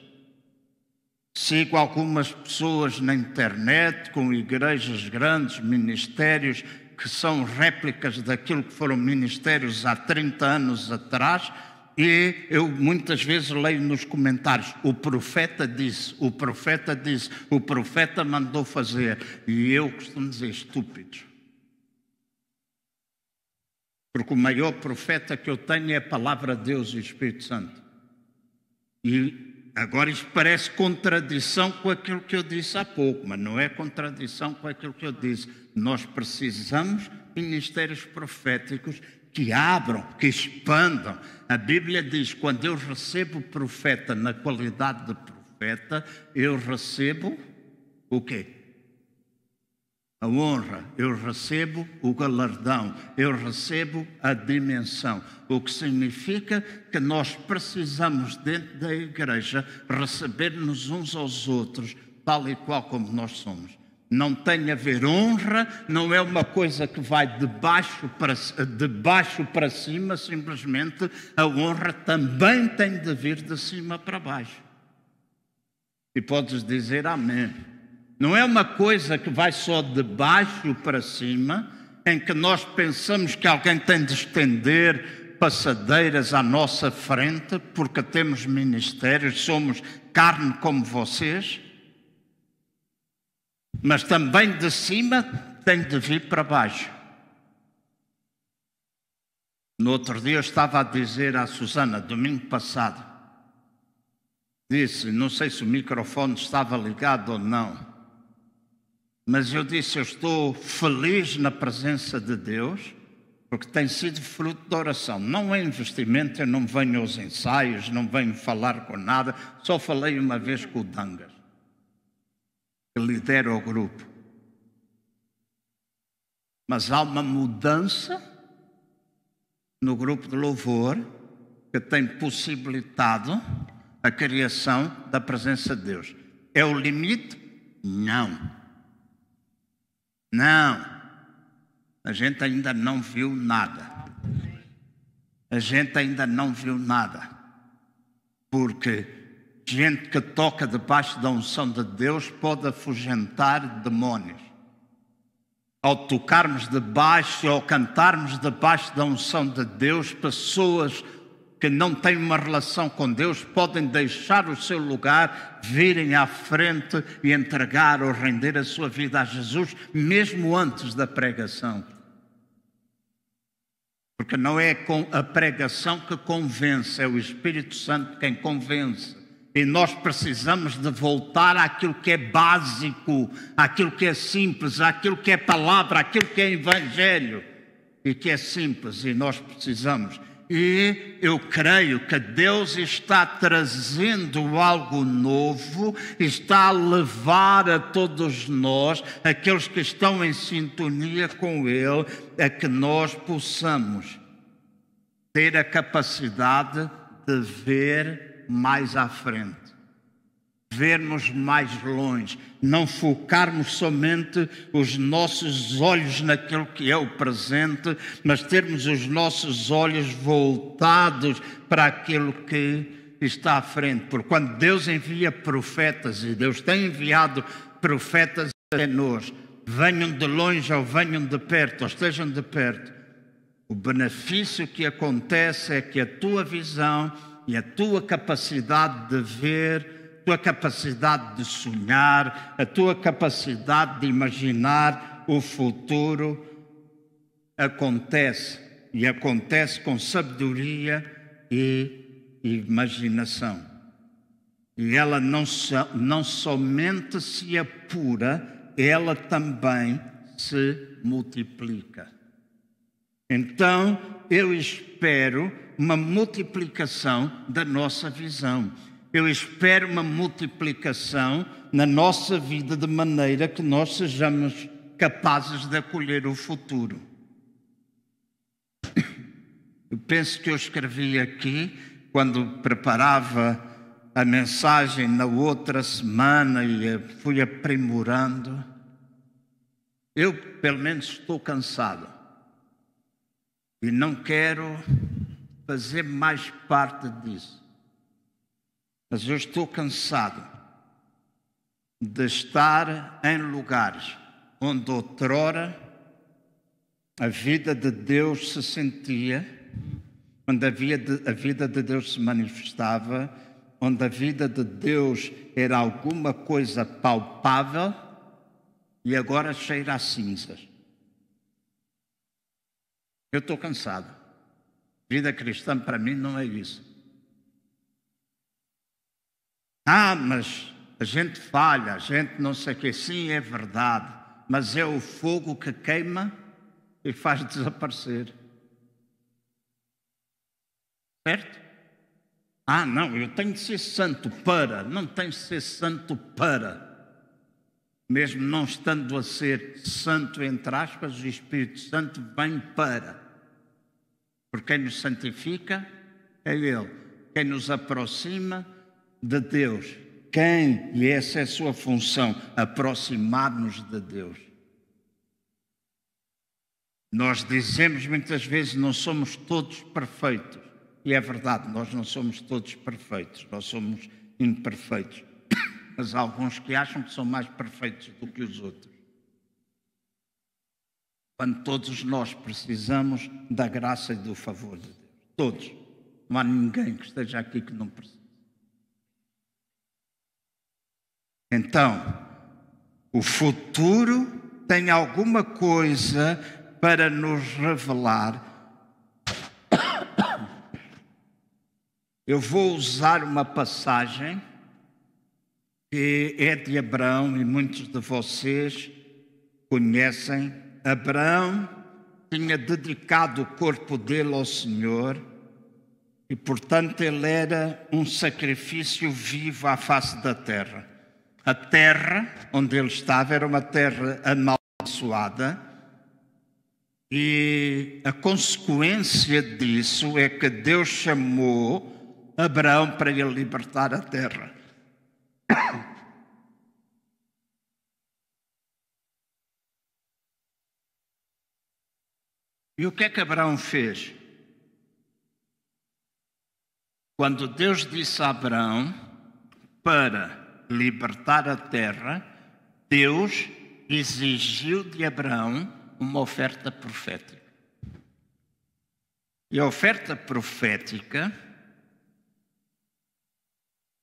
Sigo algumas pessoas na internet com igrejas grandes, ministérios que são réplicas daquilo que foram ministérios há 30 anos atrás, E eu muitas vezes leio nos comentários: o profeta disse, o profeta disse, o profeta mandou fazer. E eu costumo dizer: estúpidos. Porque o maior profeta que eu tenho é a palavra de Deus e o Espírito Santo. E agora isto parece contradição com aquilo que eu disse há pouco, mas não é contradição com aquilo que eu disse. Nós precisamos de ministérios proféticos que abram, que expandam. A Bíblia diz: quando eu recebo profeta na qualidade de profeta, eu recebo o quê? A honra, eu recebo o galardão, eu recebo a dimensão. O que significa que nós precisamos, dentro da igreja, receber-nos uns aos outros, tal e qual como nós somos. Não tem a ver honra, não é uma coisa que vai de baixo para, de baixo para cima, simplesmente a honra também tem de vir de cima para baixo. E podes dizer amém. Não é uma coisa que vai só de baixo para cima, em que nós pensamos que alguém tem de estender passadeiras à nossa frente, porque temos ministérios, somos carne como vocês. Mas também de cima tem de vir para baixo. No outro dia eu estava a dizer à Susana, domingo passado, disse, não sei se o microfone estava ligado ou não, mas eu disse: Eu estou feliz na presença de Deus, porque tem sido fruto da oração. Não é investimento, eu não venho aos ensaios, não venho falar com nada. Só falei uma vez com o Dangas, que lidera o grupo. Mas há uma mudança no grupo de louvor que tem possibilitado a criação da presença de Deus. É o limite? Não. Não, a gente ainda não viu nada. A gente ainda não viu nada. Porque gente que toca debaixo da unção de Deus pode afugentar demônios. Ao tocarmos debaixo, ao cantarmos debaixo da unção de Deus, pessoas que não têm uma relação com Deus podem deixar o seu lugar, virem à frente e entregar ou render a sua vida a Jesus, mesmo antes da pregação. Porque não é com a pregação que convence, é o Espírito Santo quem convence. E nós precisamos de voltar àquilo que é básico, àquilo que é simples, àquilo que é palavra, àquilo que é evangelho e que é simples. E nós precisamos e eu creio que Deus está trazendo algo novo, está a levar a todos nós, aqueles que estão em sintonia com Ele, a que nós possamos ter a capacidade de ver mais à frente vermos mais longe, não focarmos somente os nossos olhos naquilo que é o presente, mas termos os nossos olhos voltados para aquilo que está à frente. Porque quando Deus envia profetas, e Deus tem enviado profetas a nós, venham de longe ou venham de perto, ou estejam de perto, o benefício que acontece é que a tua visão e a tua capacidade de ver tua capacidade de sonhar, a tua capacidade de imaginar o futuro acontece e acontece com sabedoria e imaginação. E ela não, so, não somente se apura, ela também se multiplica. Então, eu espero uma multiplicação da nossa visão. Eu espero uma multiplicação na nossa vida de maneira que nós sejamos capazes de acolher o futuro. Eu penso que eu escrevi aqui, quando preparava a mensagem na outra semana e fui aprimorando. Eu, pelo menos, estou cansado e não quero fazer mais parte disso. Mas eu estou cansado de estar em lugares onde outrora a vida de Deus se sentia, onde a vida, de Deus se manifestava, onde a vida de Deus era alguma coisa palpável e agora cheira a cinzas. Eu estou cansado. Vida cristã para mim não é isso. Ah, mas a gente falha, a gente não sei o que. Sim, é verdade. Mas é o fogo que queima e faz desaparecer. Certo? Ah, não, eu tenho de ser santo para. Não tenho de ser santo para. Mesmo não estando a ser santo, entre aspas, o Espírito Santo vem para. Porque quem nos santifica é Ele. Quem nos aproxima de Deus. Quem, e essa é a sua função, aproximar-nos de Deus. Nós dizemos muitas vezes não somos todos perfeitos. E é verdade, nós não somos todos perfeitos, nós somos imperfeitos. Mas há alguns que acham que são mais perfeitos do que os outros. Quando todos nós precisamos da graça e do favor de Deus. Todos. Não há ninguém que esteja aqui que não precise. Então, o futuro tem alguma coisa para nos revelar. Eu vou usar uma passagem que é de Abraão e muitos de vocês conhecem. Abraão tinha dedicado o corpo dele ao Senhor e, portanto, ele era um sacrifício vivo à face da terra. A terra onde ele estava era uma terra amaldiçoada e a consequência disso é que Deus chamou Abraão para ele libertar a terra. E o que é que Abraão fez? Quando Deus disse a Abraão para libertar a terra, Deus exigiu de Abraão uma oferta profética. E a oferta profética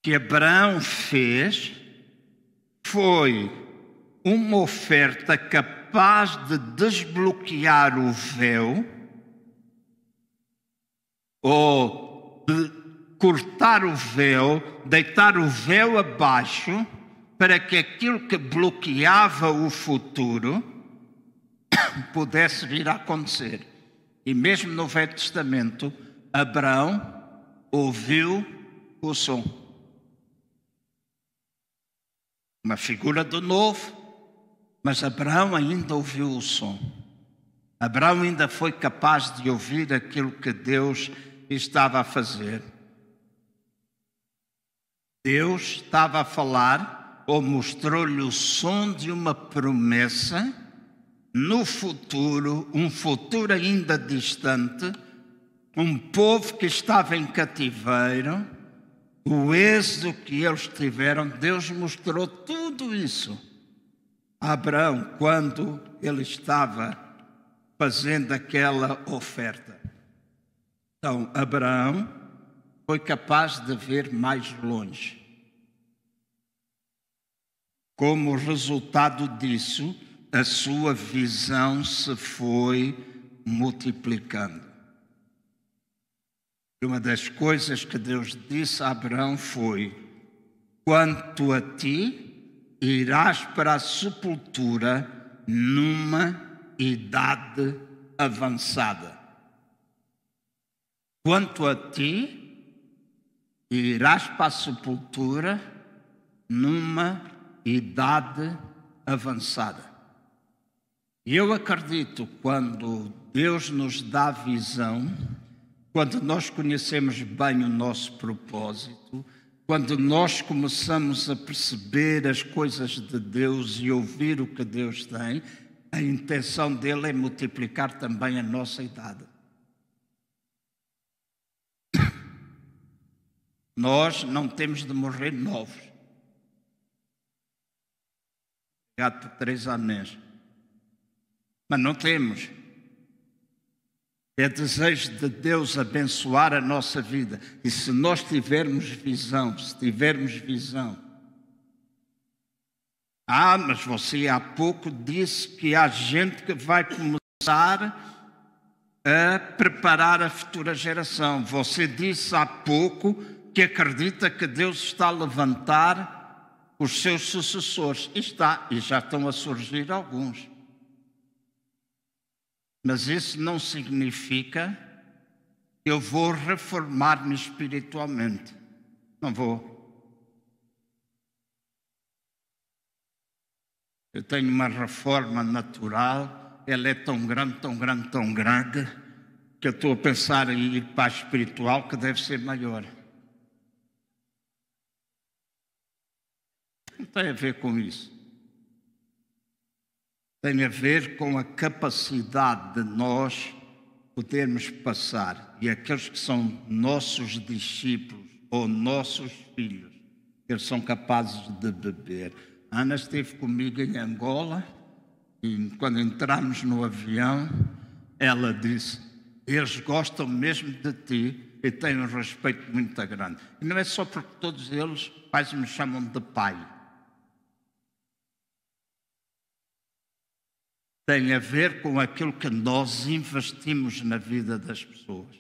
que Abraão fez foi uma oferta capaz de desbloquear o véu ou de cortar o véu, deitar o véu abaixo para que aquilo que bloqueava o futuro pudesse vir a acontecer. E mesmo no Velho Testamento, Abraão ouviu o som. Uma figura do novo, mas Abraão ainda ouviu o som. Abraão ainda foi capaz de ouvir aquilo que Deus estava a fazer. Deus estava a falar ou mostrou-lhe o som de uma promessa no futuro, um futuro ainda distante, um povo que estava em cativeiro, o êxodo que eles tiveram, Deus mostrou tudo isso a Abraão quando ele estava fazendo aquela oferta. Então, Abraão foi capaz de ver mais longe. Como resultado disso, a sua visão se foi multiplicando. E uma das coisas que Deus disse a Abraão foi: quanto a ti, irás para a sepultura numa idade avançada. Quanto a ti, irás para a sepultura numa idade avançada. E eu acredito quando Deus nos dá visão, quando nós conhecemos bem o nosso propósito, quando nós começamos a perceber as coisas de Deus e ouvir o que Deus tem, a intenção dele é multiplicar também a nossa idade. Nós não temos de morrer novos. Por três anéis. Mas não temos. É desejo de Deus abençoar a nossa vida. E se nós tivermos visão, se tivermos visão. Ah, mas você há pouco disse que há gente que vai começar a preparar a futura geração. Você disse há pouco que acredita que Deus está a levantar os seus sucessores. E está, e já estão a surgir alguns. Mas isso não significa eu vou reformar-me espiritualmente. Não vou. Eu tenho uma reforma natural, ela é tão grande, tão grande, tão grande, que eu estou a pensar em ir para a espiritual, que deve ser maior. Tem a ver com isso tem a ver com a capacidade de nós podermos passar e aqueles que são nossos discípulos ou nossos filhos, eles são capazes de beber. A Ana esteve comigo em Angola e quando entramos no avião, ela disse: Eles gostam mesmo de ti e têm um respeito muito grande. E não é só porque todos eles, pais me chamam de pai. Tem a ver com aquilo que nós investimos na vida das pessoas.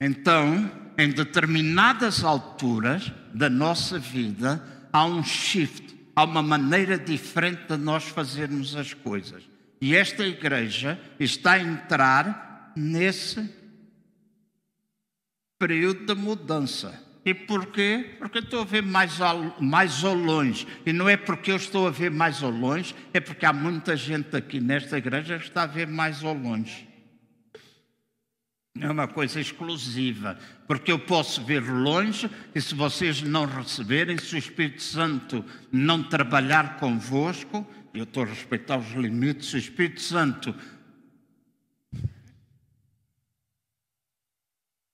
Então, em determinadas alturas da nossa vida, há um shift, há uma maneira diferente de nós fazermos as coisas. E esta igreja está a entrar nesse período de mudança. E porquê? Porque eu estou a ver mais ao, mais ao longe. E não é porque eu estou a ver mais ao longe, é porque há muita gente aqui nesta igreja que está a ver mais ao longe. É uma coisa exclusiva, porque eu posso ver longe e se vocês não receberem, se o Espírito Santo não trabalhar convosco, eu estou a respeitar os limites, se o Espírito Santo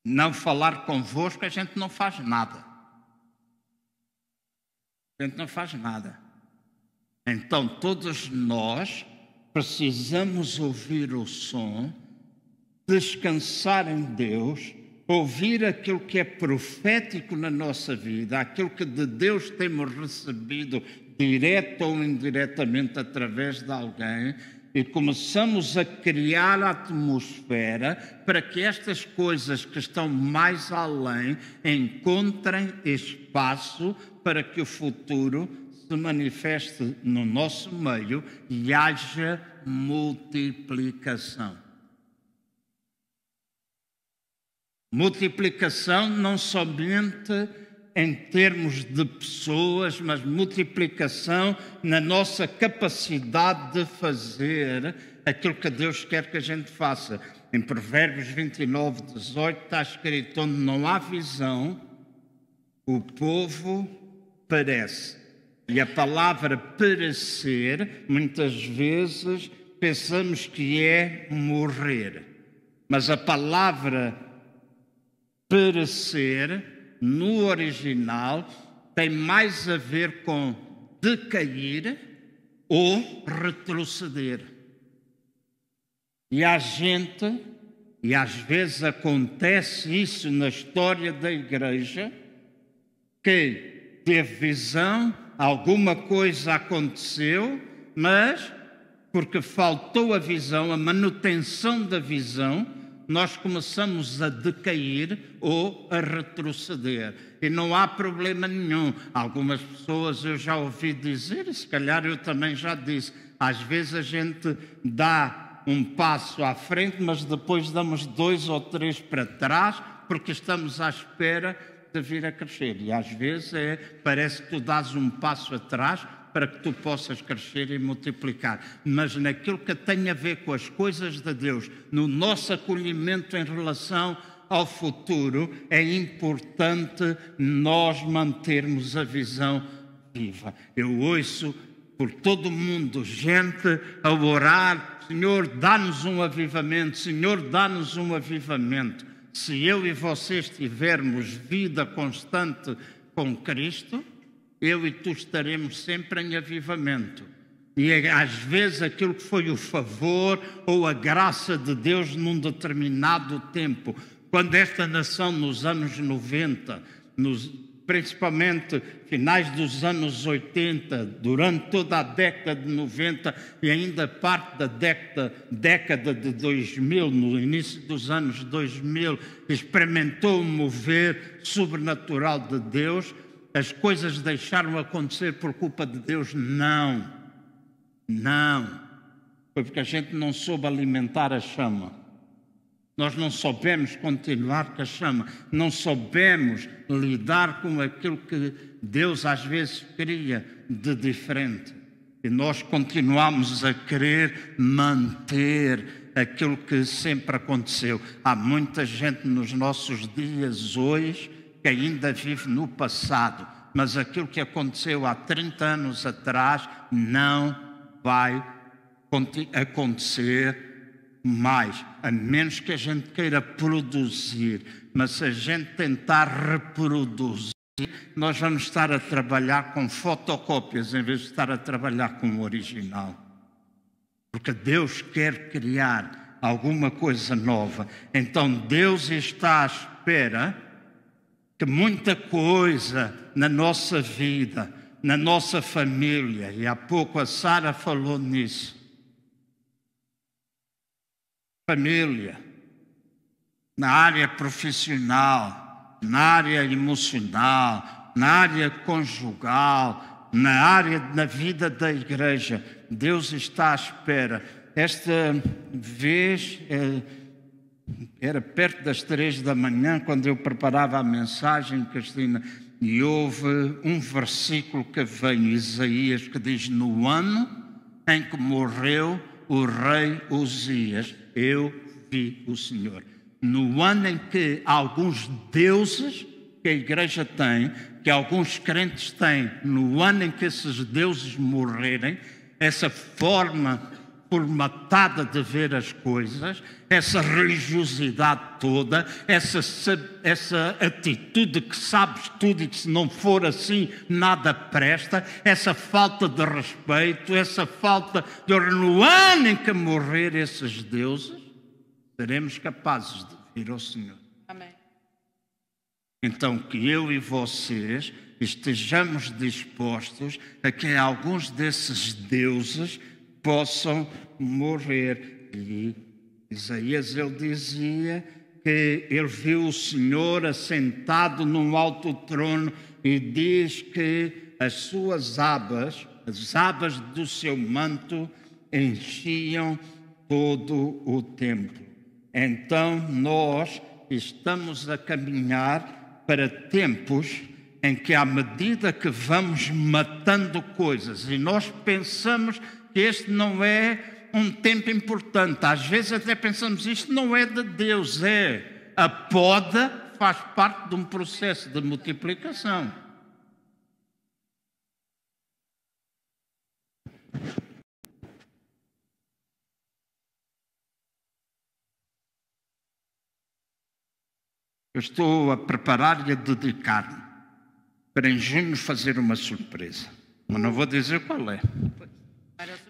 não falar convosco, a gente não faz nada. A gente não faz nada. Então, todos nós precisamos ouvir o som, descansar em Deus, ouvir aquilo que é profético na nossa vida, aquilo que de Deus temos recebido, direto ou indiretamente, através de alguém, e começamos a criar a atmosfera para que estas coisas que estão mais além encontrem espaço para que o futuro se manifeste no nosso meio e haja multiplicação. Multiplicação não somente em termos de pessoas, mas multiplicação na nossa capacidade de fazer aquilo que Deus quer que a gente faça. Em Provérbios 29, 18 está escrito: onde não há visão, o povo perece. E a palavra perecer, muitas vezes pensamos que é morrer. Mas a palavra perecer no original tem mais a ver com decair ou retroceder. E há gente, e às vezes acontece isso na história da igreja, que teve visão, alguma coisa aconteceu, mas porque faltou a visão, a manutenção da visão, nós começamos a decair ou a retroceder. E não há problema nenhum. Algumas pessoas eu já ouvi dizer, e se calhar eu também já disse, às vezes a gente dá um passo à frente, mas depois damos dois ou três para trás, porque estamos à espera de vir a crescer. E às vezes é, parece que tu dás um passo atrás para que tu possas crescer e multiplicar. Mas naquilo que tem a ver com as coisas de Deus, no nosso acolhimento em relação ao futuro, é importante nós mantermos a visão viva. Eu ouço por todo mundo gente a orar: Senhor, dá-nos um avivamento, Senhor, dá-nos um avivamento. Se eu e vocês tivermos vida constante com Cristo, eu e tu estaremos sempre em avivamento. E é, às vezes aquilo que foi o favor ou a graça de Deus num determinado tempo. Quando esta nação, nos anos 90, nos, principalmente finais dos anos 80, durante toda a década de 90 e ainda parte da década, década de 2000, no início dos anos 2000, experimentou o mover sobrenatural de Deus, as coisas deixaram acontecer por culpa de Deus? Não. Não. Foi porque a gente não soube alimentar a chama. Nós não soubemos continuar com a chama, não soubemos lidar com aquilo que Deus às vezes queria de diferente. E nós continuamos a querer manter aquilo que sempre aconteceu. Há muita gente nos nossos dias hoje que ainda vive no passado, mas aquilo que aconteceu há 30 anos atrás não vai acontecer mais, a menos que a gente queira produzir, mas se a gente tentar reproduzir, nós vamos estar a trabalhar com fotocópias em vez de estar a trabalhar com o original. Porque Deus quer criar alguma coisa nova. Então Deus está à espera que muita coisa na nossa vida, na nossa família, e há pouco a Sara falou nisso, família, na área profissional, na área emocional, na área conjugal, na área da vida da igreja. Deus está à espera. Esta vez eh, era perto das três da manhã quando eu preparava a mensagem, Cristina, e houve um versículo que em Isaías que diz: No ano em que morreu o rei Uzias, eu vi o Senhor. No ano em que alguns deuses que a igreja tem, que alguns crentes têm, no ano em que esses deuses morrerem, essa forma formatada de ver as coisas, essa religiosidade toda, essa, essa atitude que sabes tudo e que se não for assim nada presta, essa falta de respeito, essa falta de no ano em que morrer esses deuses, seremos capazes de vir ao Senhor. Amém. Então que eu e vocês estejamos dispostos a que alguns desses deuses possam morrer. E Isaías ele dizia que ele viu o Senhor assentado num alto trono e diz que as suas abas, as abas do seu manto, enchiam todo o templo. Então nós estamos a caminhar para tempos em que, à medida que vamos matando coisas, e nós pensamos este não é um tempo importante. Às vezes até pensamos, isto não é de Deus, é a poda faz parte de um processo de multiplicação. Eu estou a preparar e a dedicar-me para em junho fazer uma surpresa. Mas não vou dizer qual é.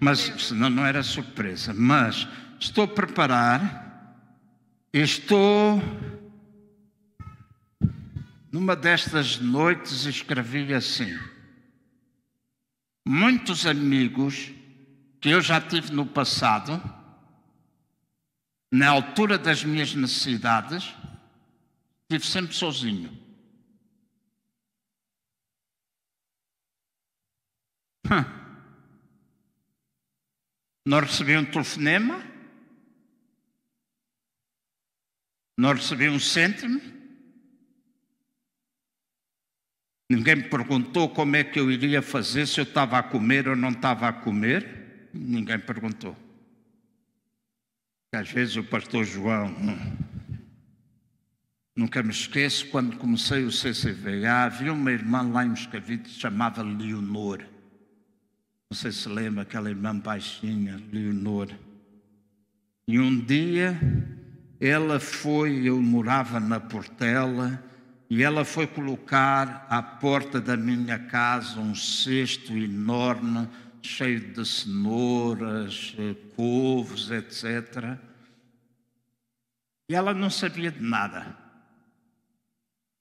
Mas senão não era surpresa. Mas estou a preparar, estou numa destas noites escrevi assim: muitos amigos que eu já tive no passado, na altura das minhas necessidades, estive sempre sozinho. Hum. Não recebi um telefonema, não recebi um cêntimo, ninguém me perguntou como é que eu iria fazer, se eu estava a comer ou não estava a comer, ninguém perguntou. Às vezes o pastor João, hum, nunca me esqueço, quando comecei o CCVA, havia uma irmã lá em Moscavide que se chamava Leonor. Não sei se lembra aquela irmã baixinha, Leonor. E um dia ela foi, eu morava na Portela, e ela foi colocar à porta da minha casa um cesto enorme cheio de cenouras, eh, couves, etc. E ela não sabia de nada.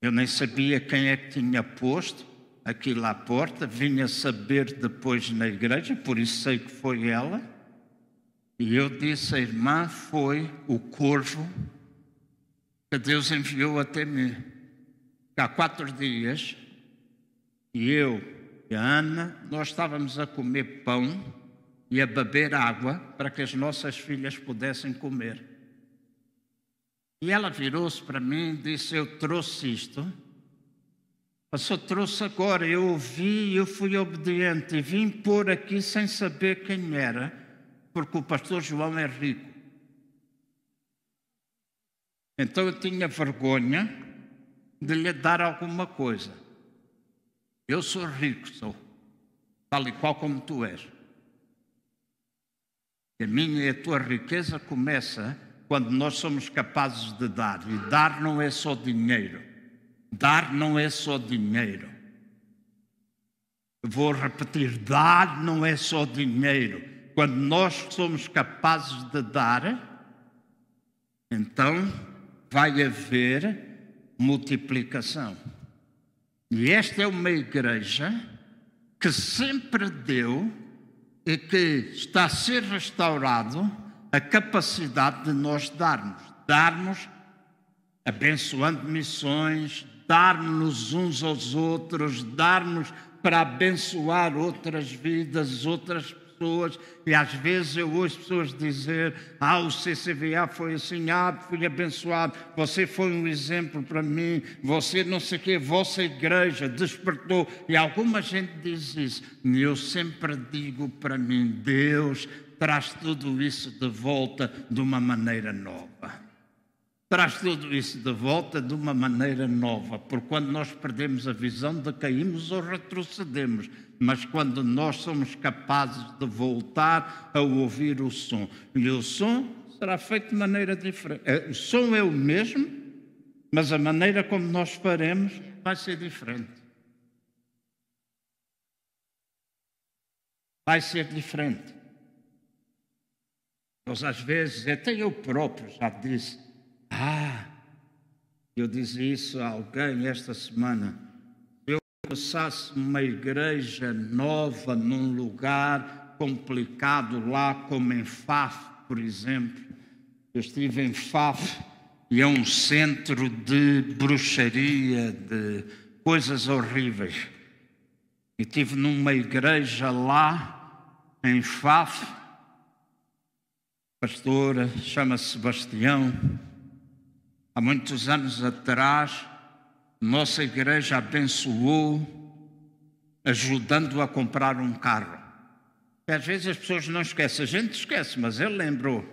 Eu nem sabia quem é que tinha posto aquilo à porta, vinha saber depois na igreja, por isso sei que foi ela. E eu disse: a irmã foi o corvo que Deus enviou até mim. Há quatro dias, e eu e a Ana, nós estávamos a comer pão e a beber água para que as nossas filhas pudessem comer. E ela virou-se para mim e disse: Eu trouxe isto. Pastor, trouxe agora. Eu ouvi eu fui obediente e vim pôr aqui sem saber quem era, porque o pastor João é rico. Então eu tinha vergonha de lhe dar alguma coisa. Eu sou rico, sou, tal e qual como tu és. A minha e a tua riqueza começa quando nós somos capazes de dar. E dar não é só dinheiro. Dar não é só dinheiro. Vou repetir: dar não é só dinheiro. Quando nós somos capazes de dar, então vai haver multiplicação. E esta é uma igreja que sempre deu e que está a ser restaurado a capacidade de nós darmos. Darmos abençoando missões, darmos uns aos outros, darmos para abençoar outras vidas, outras pessoas. E às vezes eu ouço pessoas dizer: Ah, o CCVA foi assim, ah, fui abençoado, você foi um exemplo para mim, você não sei o quê, vossa igreja despertou. E alguma gente diz isso. E eu sempre digo para mim: Deus traz tudo isso de volta de uma maneira nova. Traz tudo isso de volta de uma maneira nova, porque quando nós perdemos a visão, decaímos ou retrocedemos, mas quando nós somos capazes de voltar a ouvir o som, e o som será feito de maneira diferente. O som é o mesmo, mas a maneira como nós faremos vai ser diferente. Vai ser diferente. Nós, às vezes, até eu próprio já disse, ah, eu disse isso a alguém esta semana. Se eu começasse uma igreja nova num lugar complicado lá, como em Faf, por exemplo. Eu estive em Faf e é um centro de bruxaria, de coisas horríveis. E estive numa igreja lá em Faf pastora, chama-se Sebastião. Há muitos anos atrás, nossa igreja abençoou, ajudando a comprar um carro. E às vezes as pessoas não esquecem, a gente esquece, mas ele lembrou.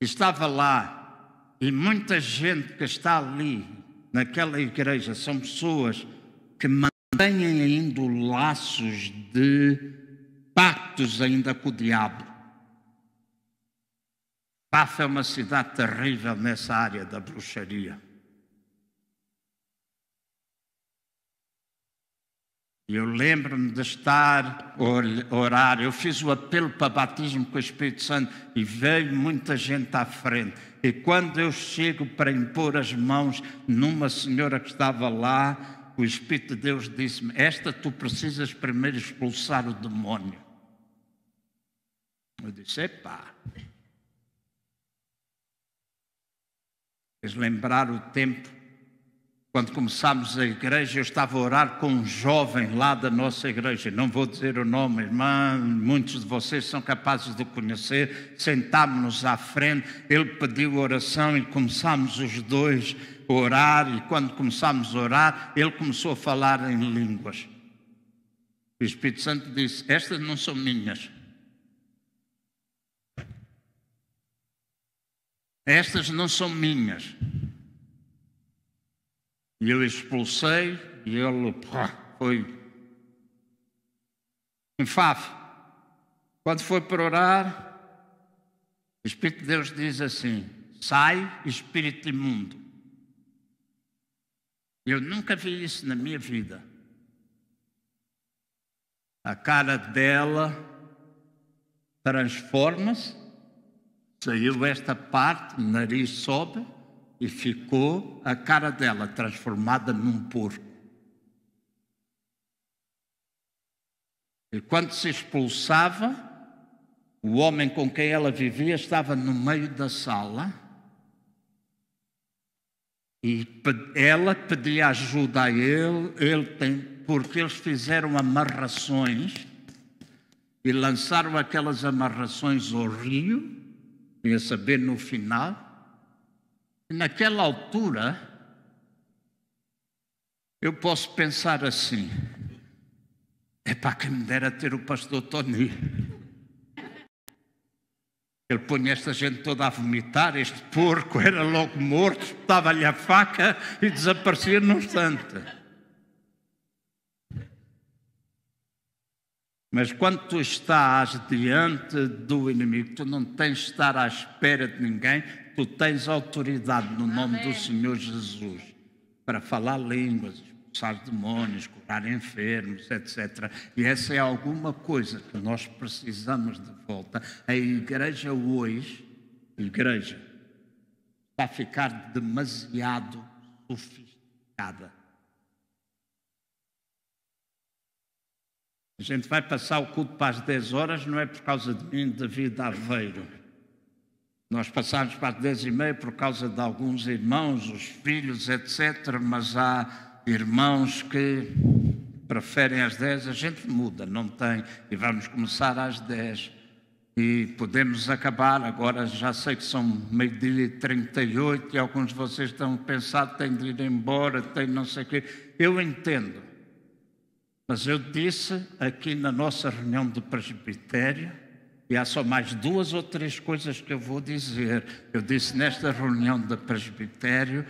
Estava lá, e muita gente que está ali, naquela igreja, são pessoas que mantêm ainda laços de pactos ainda com o diabo. Paf é uma cidade terrível nessa área da bruxaria. Eu lembro-me de estar a orar. Eu fiz o apelo para batismo com o Espírito Santo e veio muita gente à frente. E quando eu chego para impor as mãos numa senhora que estava lá, o Espírito de Deus disse-me: Esta tu precisas primeiro expulsar o demônio. Eu disse: Epá. Fez lembrar o tempo quando começámos a igreja, eu estava a orar com um jovem lá da nossa igreja, não vou dizer o nome, irmã, muitos de vocês são capazes de conhecer. Sentámos-nos à frente, ele pediu oração e começámos os dois a orar. E quando começámos a orar, ele começou a falar em línguas. O Espírito Santo disse: Estas não são minhas. Estas não são minhas. E eu expulsei e ele pá, foi em Faf. Quando foi para orar, o Espírito de Deus diz assim: sai, espírito imundo. Eu nunca vi isso na minha vida. a cara dela transforma-se, saiu esta parte, nariz sobe e ficou a cara dela transformada num porco. E quando se expulsava, o homem com quem ela vivia estava no meio da sala e ela pedia ajuda a ele, ele tem, porque eles fizeram amarrações e lançaram aquelas amarrações ao rio, ia saber no final. Naquela altura, eu posso pensar assim: é para quem me dera ter o pastor Tony. Ele põe esta gente toda a vomitar, este porco era logo morto, estava-lhe a faca e desaparecia num instante. Mas quando tu estás diante do inimigo, tu não tens de estar à espera de ninguém, tu tens autoridade no nome Amém. do Senhor Jesus para falar línguas, expulsar demônios, curar enfermos, etc. E essa é alguma coisa que nós precisamos de volta. A igreja hoje, igreja, está a ficar demasiado sofisticada. A gente vai passar o culto para as 10 horas, não é por causa de mim, David Aveiro. Nós passamos para as 10 e meia por causa de alguns irmãos, os filhos, etc. Mas há irmãos que preferem às 10, a gente muda, não tem, e vamos começar às 10. E podemos acabar, agora já sei que são meio-dia e 38 e alguns de vocês estão pensando, tem de ir embora, tem não sei o quê. Eu entendo. Mas eu disse aqui na nossa reunião de presbitério, e há só mais duas ou três coisas que eu vou dizer. Eu disse nesta reunião de presbitério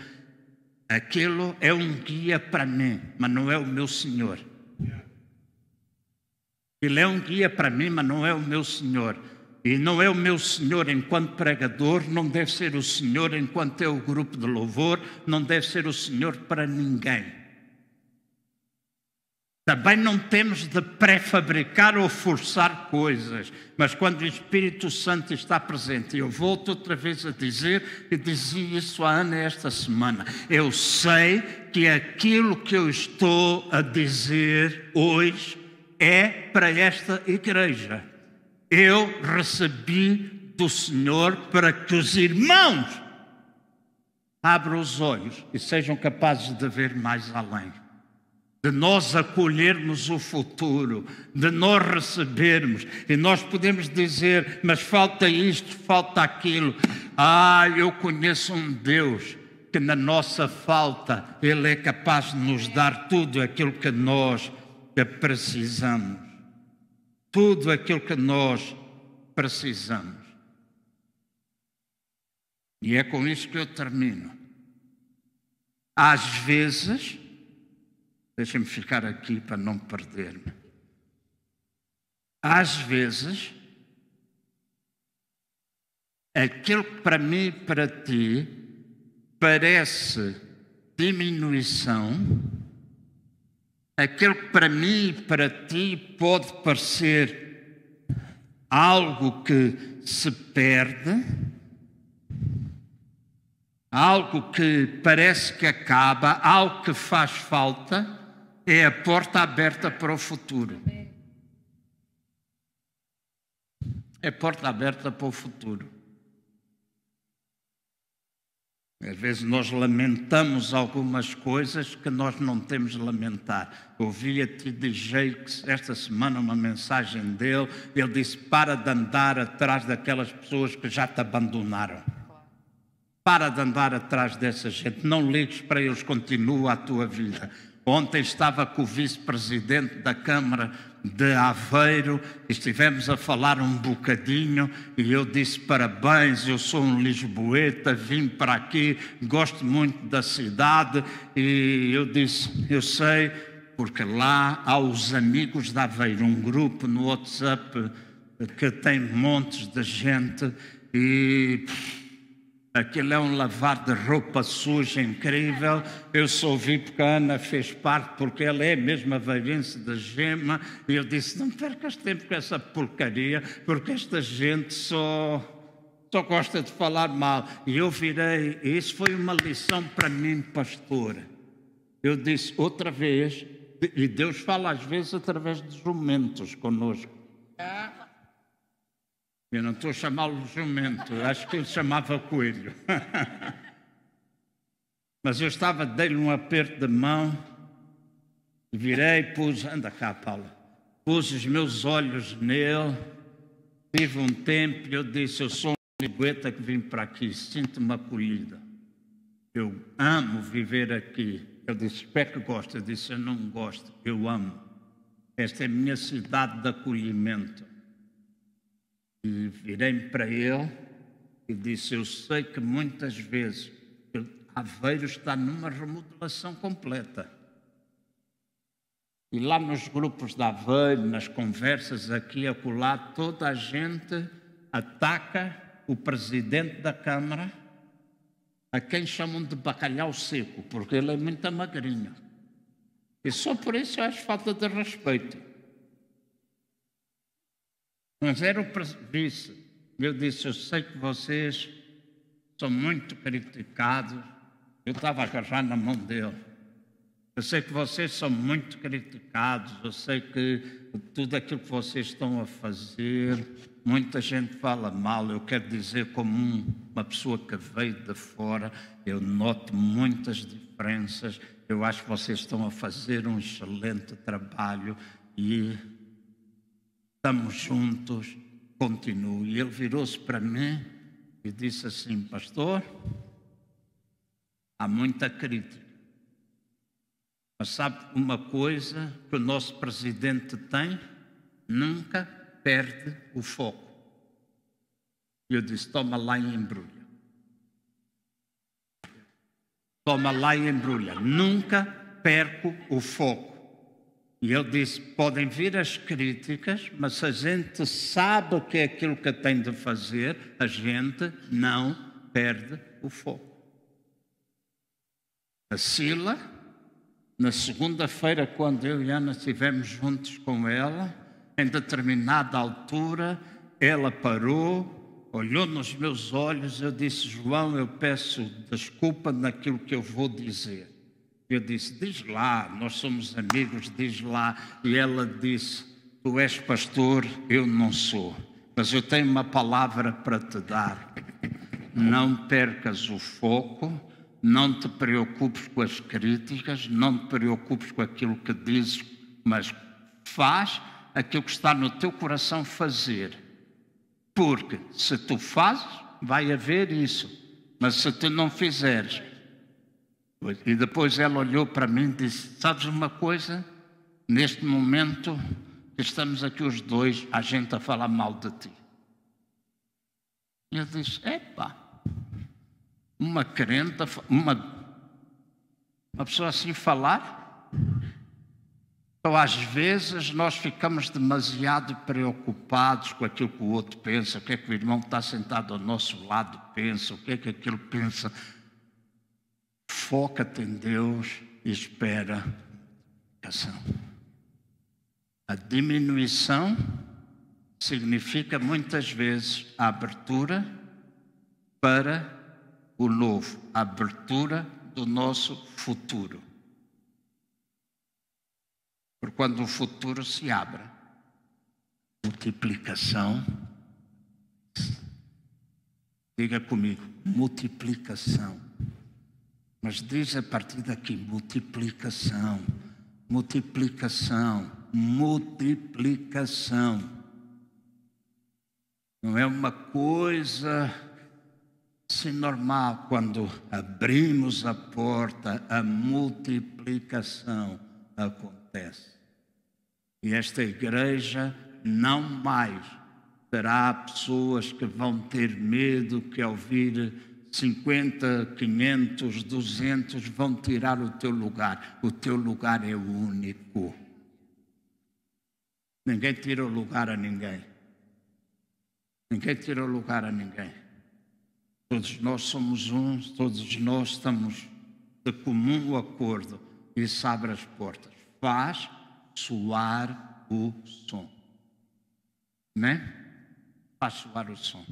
Aquilo é um guia para mim, mas não é o meu Senhor. Ele é um guia para mim, mas não é o meu Senhor. E não é o meu Senhor enquanto pregador, não deve ser o Senhor enquanto é o grupo de louvor, não deve ser o Senhor para ninguém. Também não temos de pré-fabricar ou forçar coisas, mas quando o Espírito Santo está presente, eu volto outra vez a dizer, e dizia isso a Ana esta semana, eu sei que aquilo que eu estou a dizer hoje é para esta igreja. Eu recebi do Senhor para que os irmãos abram os olhos e sejam capazes de ver mais além de nós acolhermos o futuro, de nós recebermos, e nós podemos dizer, mas falta isto, falta aquilo. Ah, eu conheço um Deus que na nossa falta Ele é capaz de nos dar tudo aquilo que nós precisamos. Tudo aquilo que nós precisamos. E é com isso que eu termino. Às vezes, Deixem-me ficar aqui para não perder-me. Às vezes, aquilo que para mim e para ti parece diminuição, aquilo que para mim e para ti pode parecer algo que se perde, algo que parece que acaba, algo que faz falta, é a porta aberta para o futuro. É a porta aberta para o futuro. Às vezes nós lamentamos algumas coisas que nós não temos de lamentar. Ouvi a TD Jakes esta semana uma mensagem dele. Ele disse: Para de andar atrás daquelas pessoas que já te abandonaram. Para de andar atrás dessa gente. Não ligues para eles, continua a tua vida. Ontem estava com o vice-presidente da Câmara de Aveiro, estivemos a falar um bocadinho e eu disse parabéns, eu sou um lisboeta, vim para aqui, gosto muito da cidade. E eu disse, eu sei, porque lá há os amigos de Aveiro, um grupo no WhatsApp que tem montes de gente e Aquilo é um lavar de roupa suja incrível. Eu só vi porque a Ana fez parte, porque ela é mesmo a velhice da gema. E eu disse: não percas tempo com essa porcaria, porque esta gente só, só gosta de falar mal. E eu virei, e isso foi uma lição para mim, pastor. Eu disse outra vez, e Deus fala às vezes através de jumentos conosco. Eu não estou a chamá-lo jumento, acho que ele chamava coelho. Mas eu estava, dei-lhe um aperto de mão, virei, pus, anda cá, Paulo, pus os meus olhos nele, tive um tempo e eu disse, eu sou um ligueta que vim para aqui, sinto-me acolhida. Eu amo viver aqui. Ele disse, espero que gosta. Eu disse, eu não gosto, eu amo. Esta é a minha cidade de acolhimento. E virei-me para ele e disse: Eu sei que muitas vezes Aveiro está numa remodelação completa. E lá nos grupos da Aveiro, nas conversas aqui e acolá, toda a gente ataca o presidente da Câmara, a quem chamam de bacalhau seco, porque ele é muito magrinho. E só por isso eu acho falta de respeito. Mas era o vice. Eu disse: Eu sei que vocês são muito criticados. Eu estava agarrado na mão dele. Eu sei que vocês são muito criticados. Eu sei que tudo aquilo que vocês estão a fazer, muita gente fala mal. Eu quero dizer, como uma pessoa que veio de fora, eu noto muitas diferenças. Eu acho que vocês estão a fazer um excelente trabalho e estamos juntos, continuo. E ele virou-se para mim e disse assim: Pastor, há muita crítica. Mas sabe uma coisa que o nosso presidente tem? Nunca perde o foco. E eu disse: Toma lá e embrulha. Toma lá e embrulha. Nunca perco o foco. E ele disse: podem vir as críticas, mas se a gente sabe o que é aquilo que tem de fazer, a gente não perde o foco. A Sila, na segunda-feira, quando eu e Ana estivemos juntos com ela, em determinada altura, ela parou, olhou nos meus olhos, eu disse: João, eu peço desculpa naquilo que eu vou dizer. Eu disse: Diz lá, nós somos amigos, diz lá. E ela disse: Tu és pastor, eu não sou, mas eu tenho uma palavra para te dar. Não percas o foco, não te preocupes com as críticas, não te preocupes com aquilo que dizes, mas faz aquilo que está no teu coração fazer. Porque se tu fazes, vai haver isso. Mas se tu não fizeres, e depois ela olhou para mim e disse: Sabes uma coisa? Neste momento estamos aqui os dois, a gente a falar mal de ti. E eu disse: Epa, uma crente, uma, uma pessoa assim falar? Então, às vezes, nós ficamos demasiado preocupados com aquilo que o outro pensa, o que é que o irmão que está sentado ao nosso lado pensa, o que é que aquilo pensa. Foca-te em Deus e espera ação. A diminuição significa muitas vezes a abertura para o novo, a abertura do nosso futuro. Porque quando o futuro se abre, multiplicação, diga comigo, multiplicação mas diz a partir daqui: multiplicação, multiplicação, multiplicação. Não é uma coisa assim normal quando abrimos a porta, a multiplicação acontece. E esta igreja não mais terá pessoas que vão ter medo que ao vir 50, 500, 200 vão tirar o teu lugar. O teu lugar é único. Ninguém tira o lugar a ninguém. Ninguém tira o lugar a ninguém. Todos nós somos um, todos nós estamos de comum acordo. Isso abre as portas. Faz soar o som. Né? Faz soar o som.